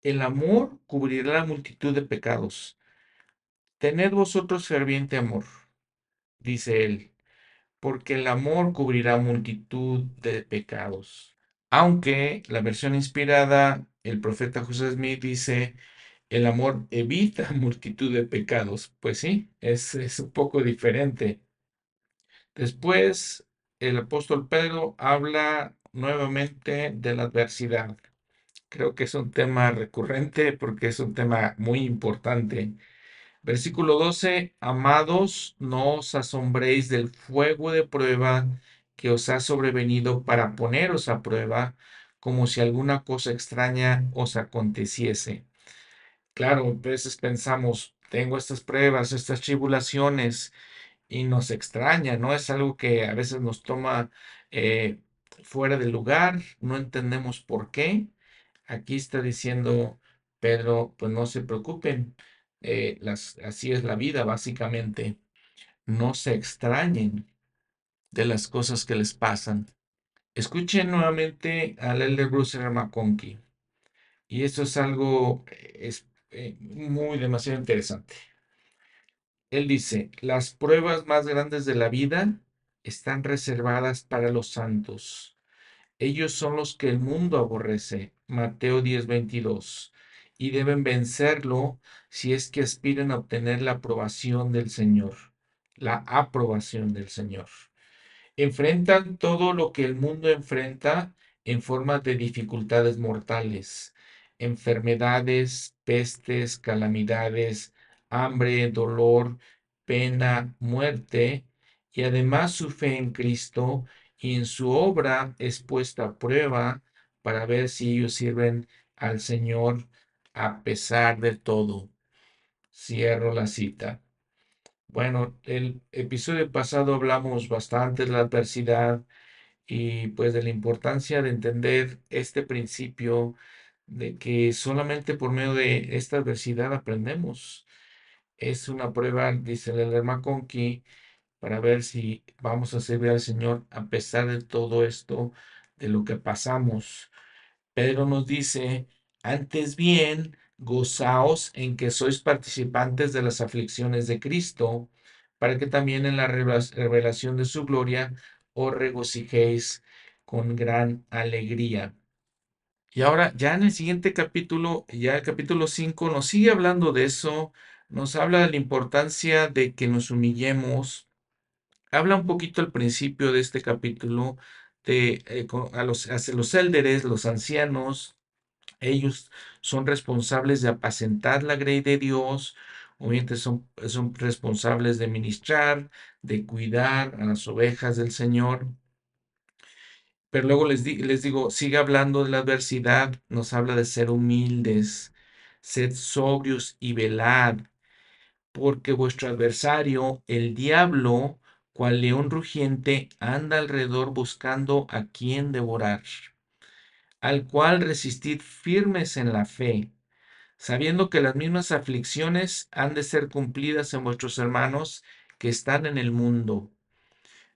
El amor cubrirá la multitud de pecados. Tened vosotros ferviente amor, dice él, porque el amor cubrirá multitud de pecados. Aunque la versión inspirada, el profeta José Smith dice, el amor evita *laughs* multitud de pecados. Pues sí, es, es un poco diferente. Después, el apóstol Pedro habla nuevamente de la adversidad. Creo que es un tema recurrente porque es un tema muy importante. Versículo 12, amados, no os asombréis del fuego de prueba que os ha sobrevenido para poneros a prueba, como si alguna cosa extraña os aconteciese. Claro, a veces pensamos, tengo estas pruebas, estas tribulaciones, y nos extraña, ¿no? Es algo que a veces nos toma eh, fuera del lugar, no entendemos por qué. Aquí está diciendo Pedro, pues no se preocupen, eh, así es la vida, básicamente. No se extrañen de las cosas que les pasan. Escuchen nuevamente al elder Bruce McConkie. Y esto es algo, es eh, muy demasiado interesante. Él dice, las pruebas más grandes de la vida están reservadas para los santos. Ellos son los que el mundo aborrece. Mateo 10:22. Y deben vencerlo si es que aspiran a obtener la aprobación del Señor. La aprobación del Señor. Enfrentan todo lo que el mundo enfrenta en forma de dificultades mortales enfermedades, pestes, calamidades, hambre, dolor, pena, muerte, y además su fe en Cristo y en su obra es puesta a prueba para ver si ellos sirven al Señor a pesar de todo. Cierro la cita. Bueno, el episodio pasado hablamos bastante de la adversidad y pues de la importancia de entender este principio de que solamente por medio de esta adversidad aprendemos. Es una prueba, dice el hermano Conqui, para ver si vamos a servir al Señor a pesar de todo esto, de lo que pasamos. Pedro nos dice, antes bien, gozaos en que sois participantes de las aflicciones de Cristo, para que también en la revelación de su gloria os regocijéis con gran alegría. Y ahora, ya en el siguiente capítulo, ya el capítulo 5, nos sigue hablando de eso, nos habla de la importancia de que nos humillemos. Habla un poquito al principio de este capítulo de eh, a los, a los élderes, los ancianos, ellos son responsables de apacentar la grey de Dios, obviamente son, son responsables de ministrar, de cuidar a las ovejas del Señor. Pero luego les, les digo, sigue hablando de la adversidad, nos habla de ser humildes, sed sobrios y velad, porque vuestro adversario, el diablo, cual león rugiente, anda alrededor buscando a quien devorar, al cual resistid firmes en la fe, sabiendo que las mismas aflicciones han de ser cumplidas en vuestros hermanos que están en el mundo.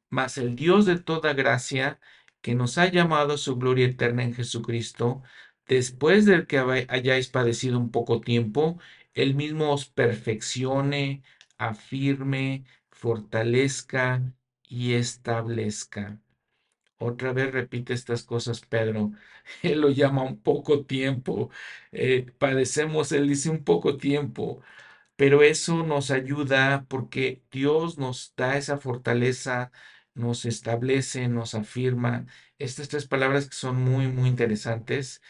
Mas el Dios de toda gracia, que nos ha llamado a su gloria eterna en Jesucristo, después del que hayáis padecido un poco tiempo, Él mismo os perfeccione, afirme, fortalezca y establezca. Otra vez repite estas cosas Pedro. *laughs* Él lo llama un poco tiempo. Eh, padecemos, él dice un poco tiempo. pero eso nos ayuda porque Dios nos da esa fortaleza, nos establece, nos afirma. Estas tres palabras que son muy, muy interesantes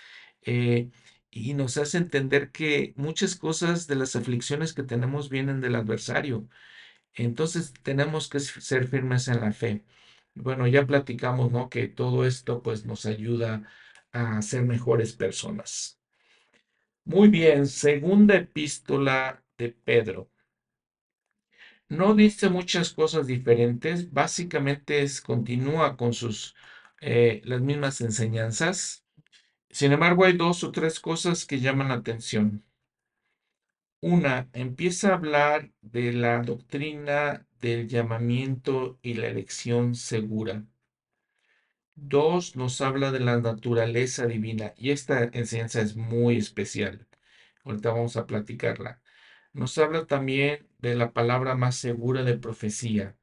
eh, y nos hace entender que muchas cosas de las aflicciones que tenemos vienen del adversario. Entonces tenemos que ser firmes en la fe. Bueno, ya platicamos, ¿no? Que todo esto pues nos ayuda a ser mejores personas. Muy bien, segunda epístola de Pedro. No dice muchas cosas diferentes, básicamente es, continúa con sus eh, las mismas enseñanzas. Sin embargo, hay dos o tres cosas que llaman la atención. Una, empieza a hablar de la doctrina del llamamiento y la elección segura. Dos, nos habla de la naturaleza divina y esta enseñanza es muy especial. Ahorita vamos a platicarla. Nos habla también de la palabra más segura de profecía.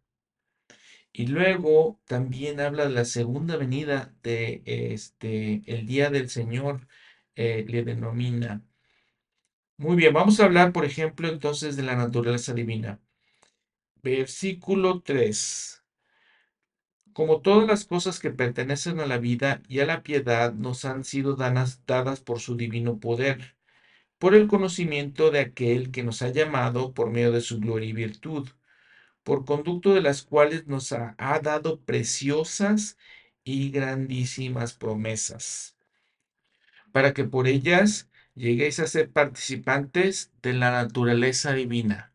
Y luego también habla de la segunda venida de este el día del Señor eh, le denomina. Muy bien, vamos a hablar, por ejemplo, entonces de la naturaleza divina. Versículo 3. Como todas las cosas que pertenecen a la vida y a la piedad nos han sido dadas, dadas por su divino poder, por el conocimiento de aquel que nos ha llamado por medio de su gloria y virtud, por conducto de las cuales nos ha, dado preciosas y grandísimas promesas, para que por ellas lleguéis a ser participantes de la naturaleza divina.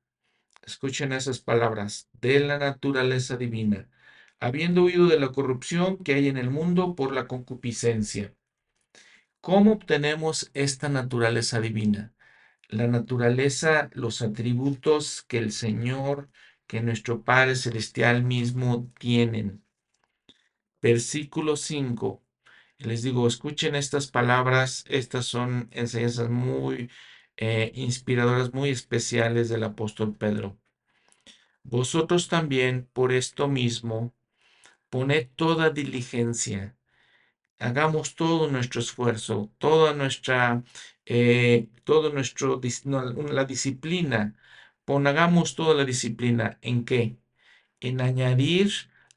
Escuchen esas palabras, de la naturaleza divina, habiendo huido de la corrupción que hay en el mundo por la concupiscencia. ¿Cómo obtenemos esta naturaleza divina? La naturaleza, los atributos que el Señor, que nuestro Padre Celestial mismo tienen. Versículo 5. Les digo, escuchen estas palabras, estas son enseñanzas muy eh, inspiradoras, muy especiales del apóstol Pedro. Vosotros también, por esto mismo, poned toda diligencia, hagamos todo nuestro esfuerzo, toda nuestra, eh, todo nuestro, la disciplina, pongamos toda la disciplina, ¿en qué? En añadir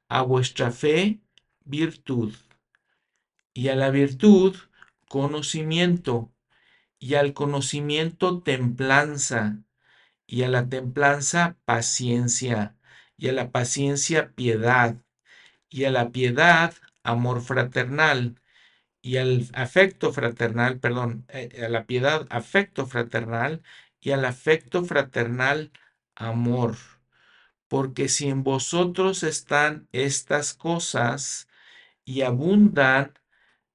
a vuestra fe virtud. Y a la virtud conocimiento. Y al conocimiento templanza. Y a la templanza paciencia. Y a la paciencia piedad. Y a la piedad amor fraternal. Y al afecto fraternal, perdón, eh, a la piedad afecto fraternal y al afecto fraternal amor. Porque si en vosotros están estas cosas y abundan,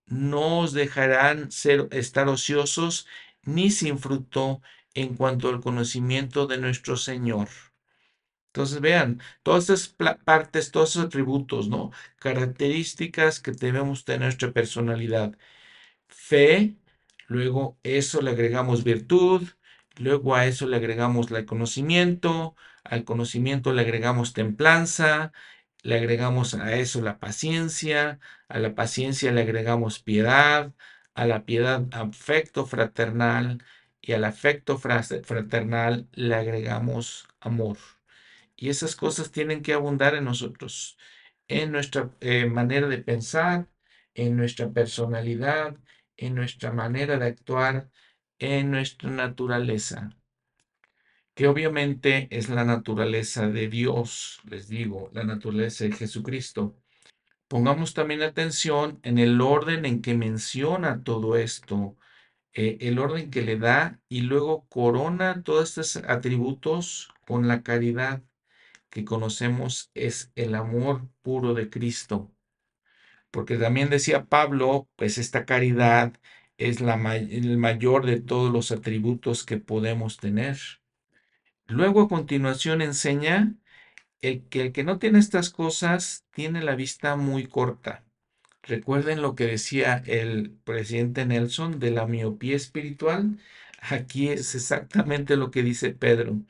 no os dejarán ser, estar ociosos ni sin fruto en cuanto al conocimiento de nuestro Señor. Entonces vean, todas estas partes, todos esos atributos, ¿no? Características que debemos tener nuestra personalidad. Fe, luego eso le agregamos virtud, luego a eso le agregamos el conocimiento, al conocimiento le agregamos templanza, le agregamos a eso la paciencia, a la paciencia le agregamos piedad, a la piedad afecto fraternal y al afecto fraternal le agregamos amor. Y esas cosas tienen que abundar en nosotros, en nuestra eh, manera de pensar, en nuestra personalidad, en nuestra manera de actuar, en nuestra naturaleza que obviamente es la naturaleza de Dios, les digo, la naturaleza de Jesucristo. Pongamos también atención en el orden en que menciona todo esto, eh, el orden que le da y luego corona todos estos atributos con la caridad que conocemos es el amor puro de Cristo. Porque también decía Pablo, pues esta caridad es la, el mayor de todos los atributos que podemos tener. Luego a continuación enseña el que el que no tiene estas cosas tiene la vista muy corta. Recuerden lo que decía el presidente Nelson de la miopía espiritual. Aquí es exactamente lo que dice Pedro.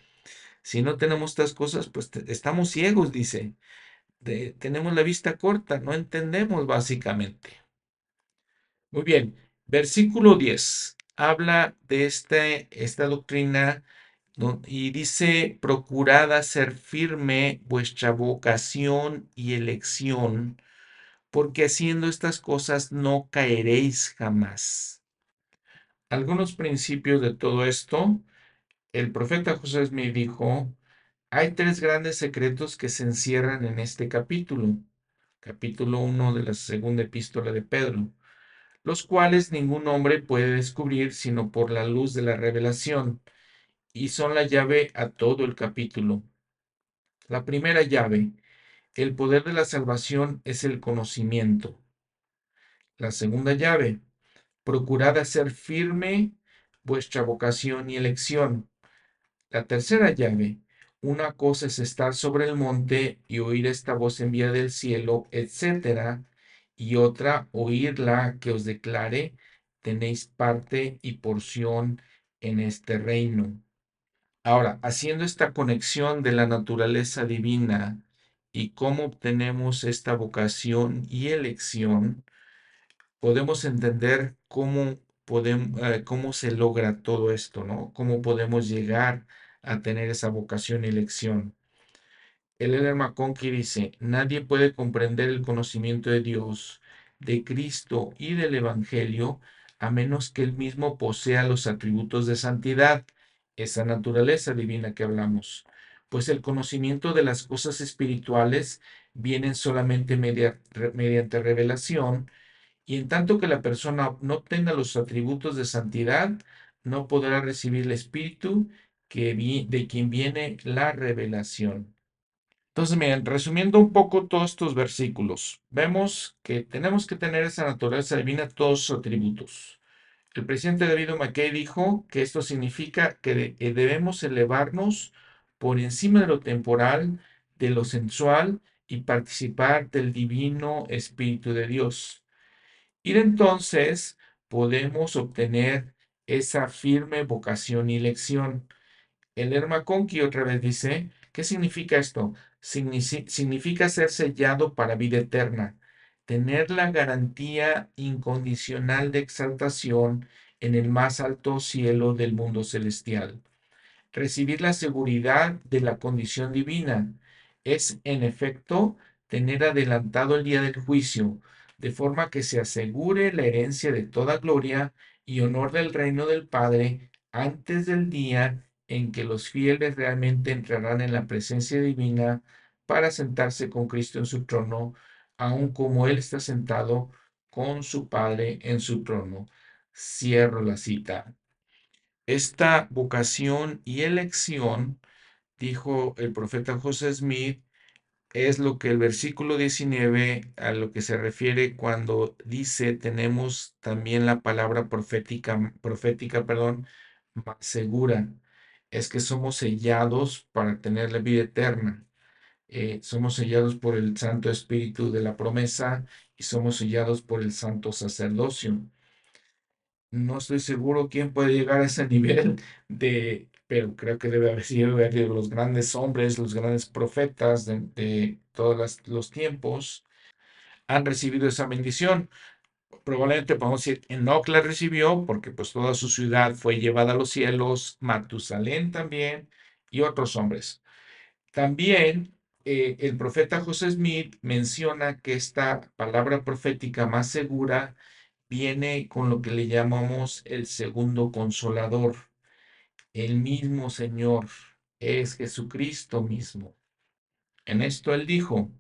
Si no tenemos estas cosas, pues estamos ciegos, dice. tenemos la vista corta, no entendemos básicamente. Muy bien, versículo 10 habla de este, esta doctrina y dice, procurad hacer firme vuestra vocación y elección, porque haciendo estas cosas no caeréis jamás. Algunos principios de todo esto, el profeta José me dijo, hay tres grandes secretos que se encierran en este capítulo, capítulo 1 de la segunda epístola de Pedro, los cuales ningún hombre puede descubrir sino por la luz de la revelación y son la llave a todo el capítulo. La primera llave, el poder de la salvación es el conocimiento. La segunda llave, procurad hacer firme vuestra vocación y elección. La tercera llave, una cosa es estar sobre el monte y oír esta voz enviada del cielo, etc. Y otra, oírla que os declare, tenéis parte y porción en este reino. Ahora, haciendo esta conexión de la naturaleza divina y cómo obtenemos esta vocación y elección, podemos entender cómo, podemos, eh, cómo se logra todo esto, ¿no? Cómo podemos llegar a tener esa vocación y elección. El Elder McConkie dice, nadie puede comprender el conocimiento de Dios, de Cristo y del Evangelio a menos que él mismo posea los atributos de santidad esa naturaleza divina que hablamos, pues el conocimiento de las cosas espirituales vienen solamente mediante revelación, y en tanto que la persona no tenga los atributos de santidad, no podrá recibir el Espíritu que de quien viene la revelación. Entonces, miren, resumiendo un poco todos estos versículos, vemos que tenemos que tener esa naturaleza divina, todos sus atributos. El presidente David McKay dijo que esto significa que eh, debemos elevarnos por encima de lo temporal, de lo sensual y participar del divino Espíritu de Dios. Y entonces podemos obtener esa firme vocación y lección. El Conqui otra vez dice, ¿qué significa esto? Significa ser sellado para vida eterna tener la garantía incondicional de exaltación en el más alto cielo del mundo celestial. Recibir la seguridad de la condición divina es, en efecto, tener adelantado el día del juicio, de forma que se asegure la herencia de toda gloria y honor del reino del Padre antes del día en que los fieles realmente entrarán en la presencia divina para sentarse con Cristo en su trono aun como Él está sentado con su Padre en su trono. Cierro la cita. Esta vocación y elección, dijo el profeta José Smith, es lo que el versículo 19 a lo que se refiere cuando dice tenemos también la palabra profética, profética, perdón, más segura. Es que somos sellados para tener la vida eterna. Eh, somos sellados por el Santo Espíritu de la promesa y somos sellados por el Santo Sacerdocio. No estoy seguro quién puede llegar a ese *laughs* nivel de, pero creo que debe haber sido de los grandes hombres, los grandes profetas de, todos los tiempos, han recibido esa bendición. Probablemente podemos decir, Enoch la recibió porque pues toda su ciudad fue llevada a los cielos, Matusalén también y otros hombres. También eh, el profeta José Smith menciona que esta palabra profética más segura viene con lo que le llamamos el segundo consolador. El mismo Señor es Jesucristo mismo. En esto él dijo,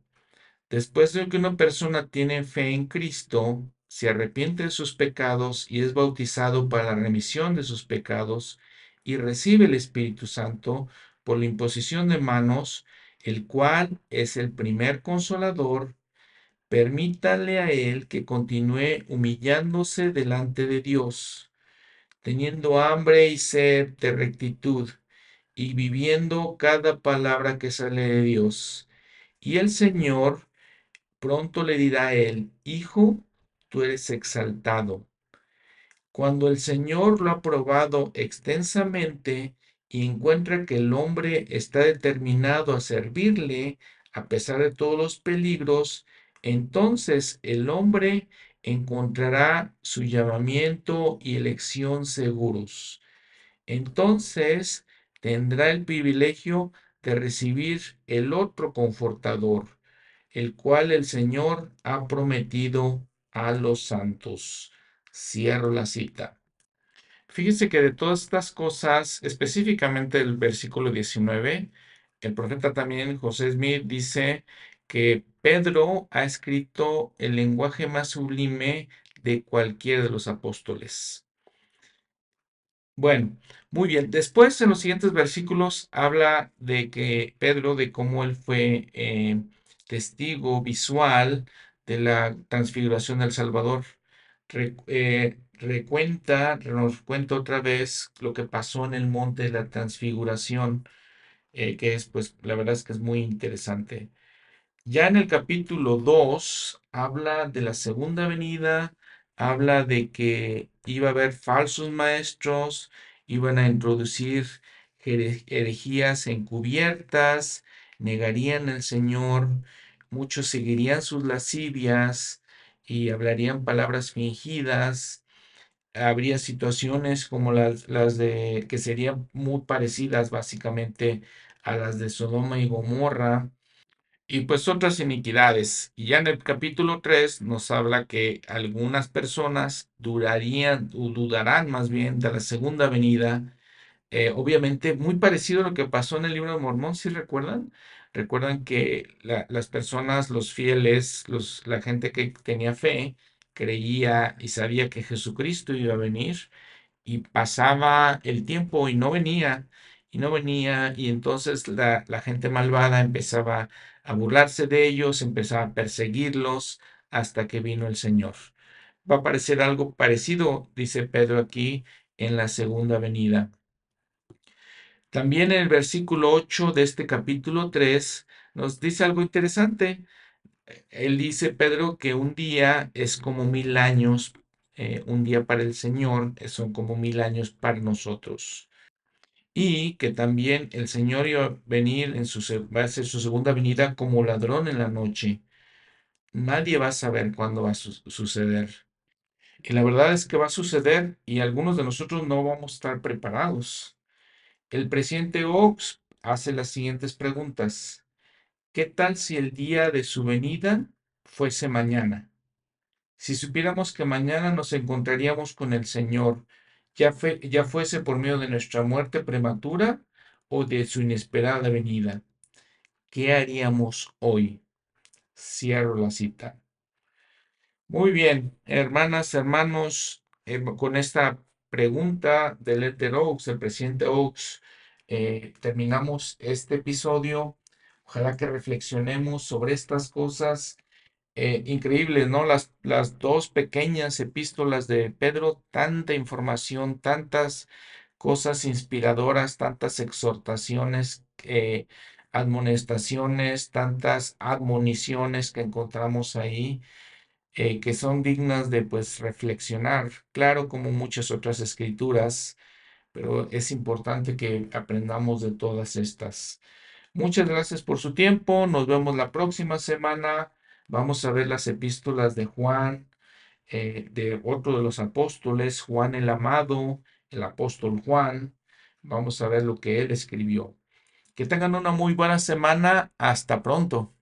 después de que una persona tiene fe en Cristo, se arrepiente de sus pecados y es bautizado para la remisión de sus pecados y recibe el Espíritu Santo por la imposición de manos, el cual es el primer consolador, permítale a él que continúe humillándose delante de Dios, teniendo hambre y sed de rectitud y viviendo cada palabra que sale de Dios. Y el Señor pronto le dirá a él, Hijo, tú eres exaltado. Cuando el Señor lo ha probado extensamente, y encuentra que el hombre está determinado a servirle a pesar de todos los peligros, entonces el hombre encontrará su llamamiento y elección seguros. Entonces tendrá el privilegio de recibir el otro confortador, el cual el Señor ha prometido a los santos. Cierro la cita. Fíjense que de todas estas cosas, específicamente el versículo 19, el profeta también, José Smith, dice que Pedro ha escrito el lenguaje más sublime de cualquiera de los apóstoles. Bueno, muy bien. Después, en los siguientes versículos, habla de que Pedro, de cómo él fue eh, testigo visual de la transfiguración del Salvador. Eh, recuenta, nos cuenta otra vez lo que pasó en el monte de la transfiguración, eh, que es, pues, la verdad es que es muy interesante. Ya en el capítulo 2 habla de la segunda venida, habla de que iba a haber falsos maestros, iban a introducir herejías encubiertas, negarían al Señor, muchos seguirían sus lascivias y hablarían palabras fingidas. Habría situaciones como las, las de que serían muy parecidas básicamente a las de Sodoma y Gomorra y pues otras iniquidades. Y ya en el capítulo 3 nos habla que algunas personas durarían o dudarán más bien de la segunda venida. Eh, obviamente muy parecido a lo que pasó en el libro de Mormón, si recuerdan. Recuerdan que las personas, los fieles, los, la gente que tenía fe, creía y sabía que Jesucristo iba a venir y pasaba el tiempo y no venía y no venía y entonces la, la gente malvada empezaba a burlarse de ellos, empezaba a perseguirlos hasta que vino el Señor. Va a parecer algo parecido, dice Pedro aquí, en la segunda venida. También en el versículo 8 de este capítulo 3 nos dice algo interesante. Él dice, Pedro, que un día es como mil años, eh, un día para el Señor son como mil años para nosotros y que también el Señor iba a venir en su, va a ser su segunda venida como ladrón en la noche. Nadie va a saber cuándo va a suceder. Y la verdad es que va a suceder y algunos de nosotros no vamos a estar preparados. El presidente Oaks hace las siguientes preguntas. ¿Qué tal si el día de su venida fuese mañana? Si supiéramos que mañana nos encontraríamos con el Señor, ya, ya fuese por medio de nuestra muerte prematura o de su inesperada venida. ¿Qué haríamos hoy? Cierro la cita. Muy bien, hermanas, hermanos, eh, con esta pregunta del Elder Oaks, el presidente Oaks, eh, terminamos este episodio. Ojalá que reflexionemos sobre estas cosas eh, increíble, ¿no? Las, las dos pequeñas epístolas de Pedro, tanta información, tantas cosas inspiradoras, tantas exhortaciones, eh, admonestaciones, tantas admoniciones que encontramos ahí, eh, que son dignas de pues reflexionar, claro, como muchas otras escrituras, pero es importante que aprendamos de todas estas. Muchas gracias por su tiempo, nos vemos la próxima semana. Vamos a ver las epístolas de Juan, eh, de otro de los apóstoles, Juan el Amado, el apóstol Juan. Vamos a ver lo que él escribió. Que tengan una muy buena semana. Hasta pronto.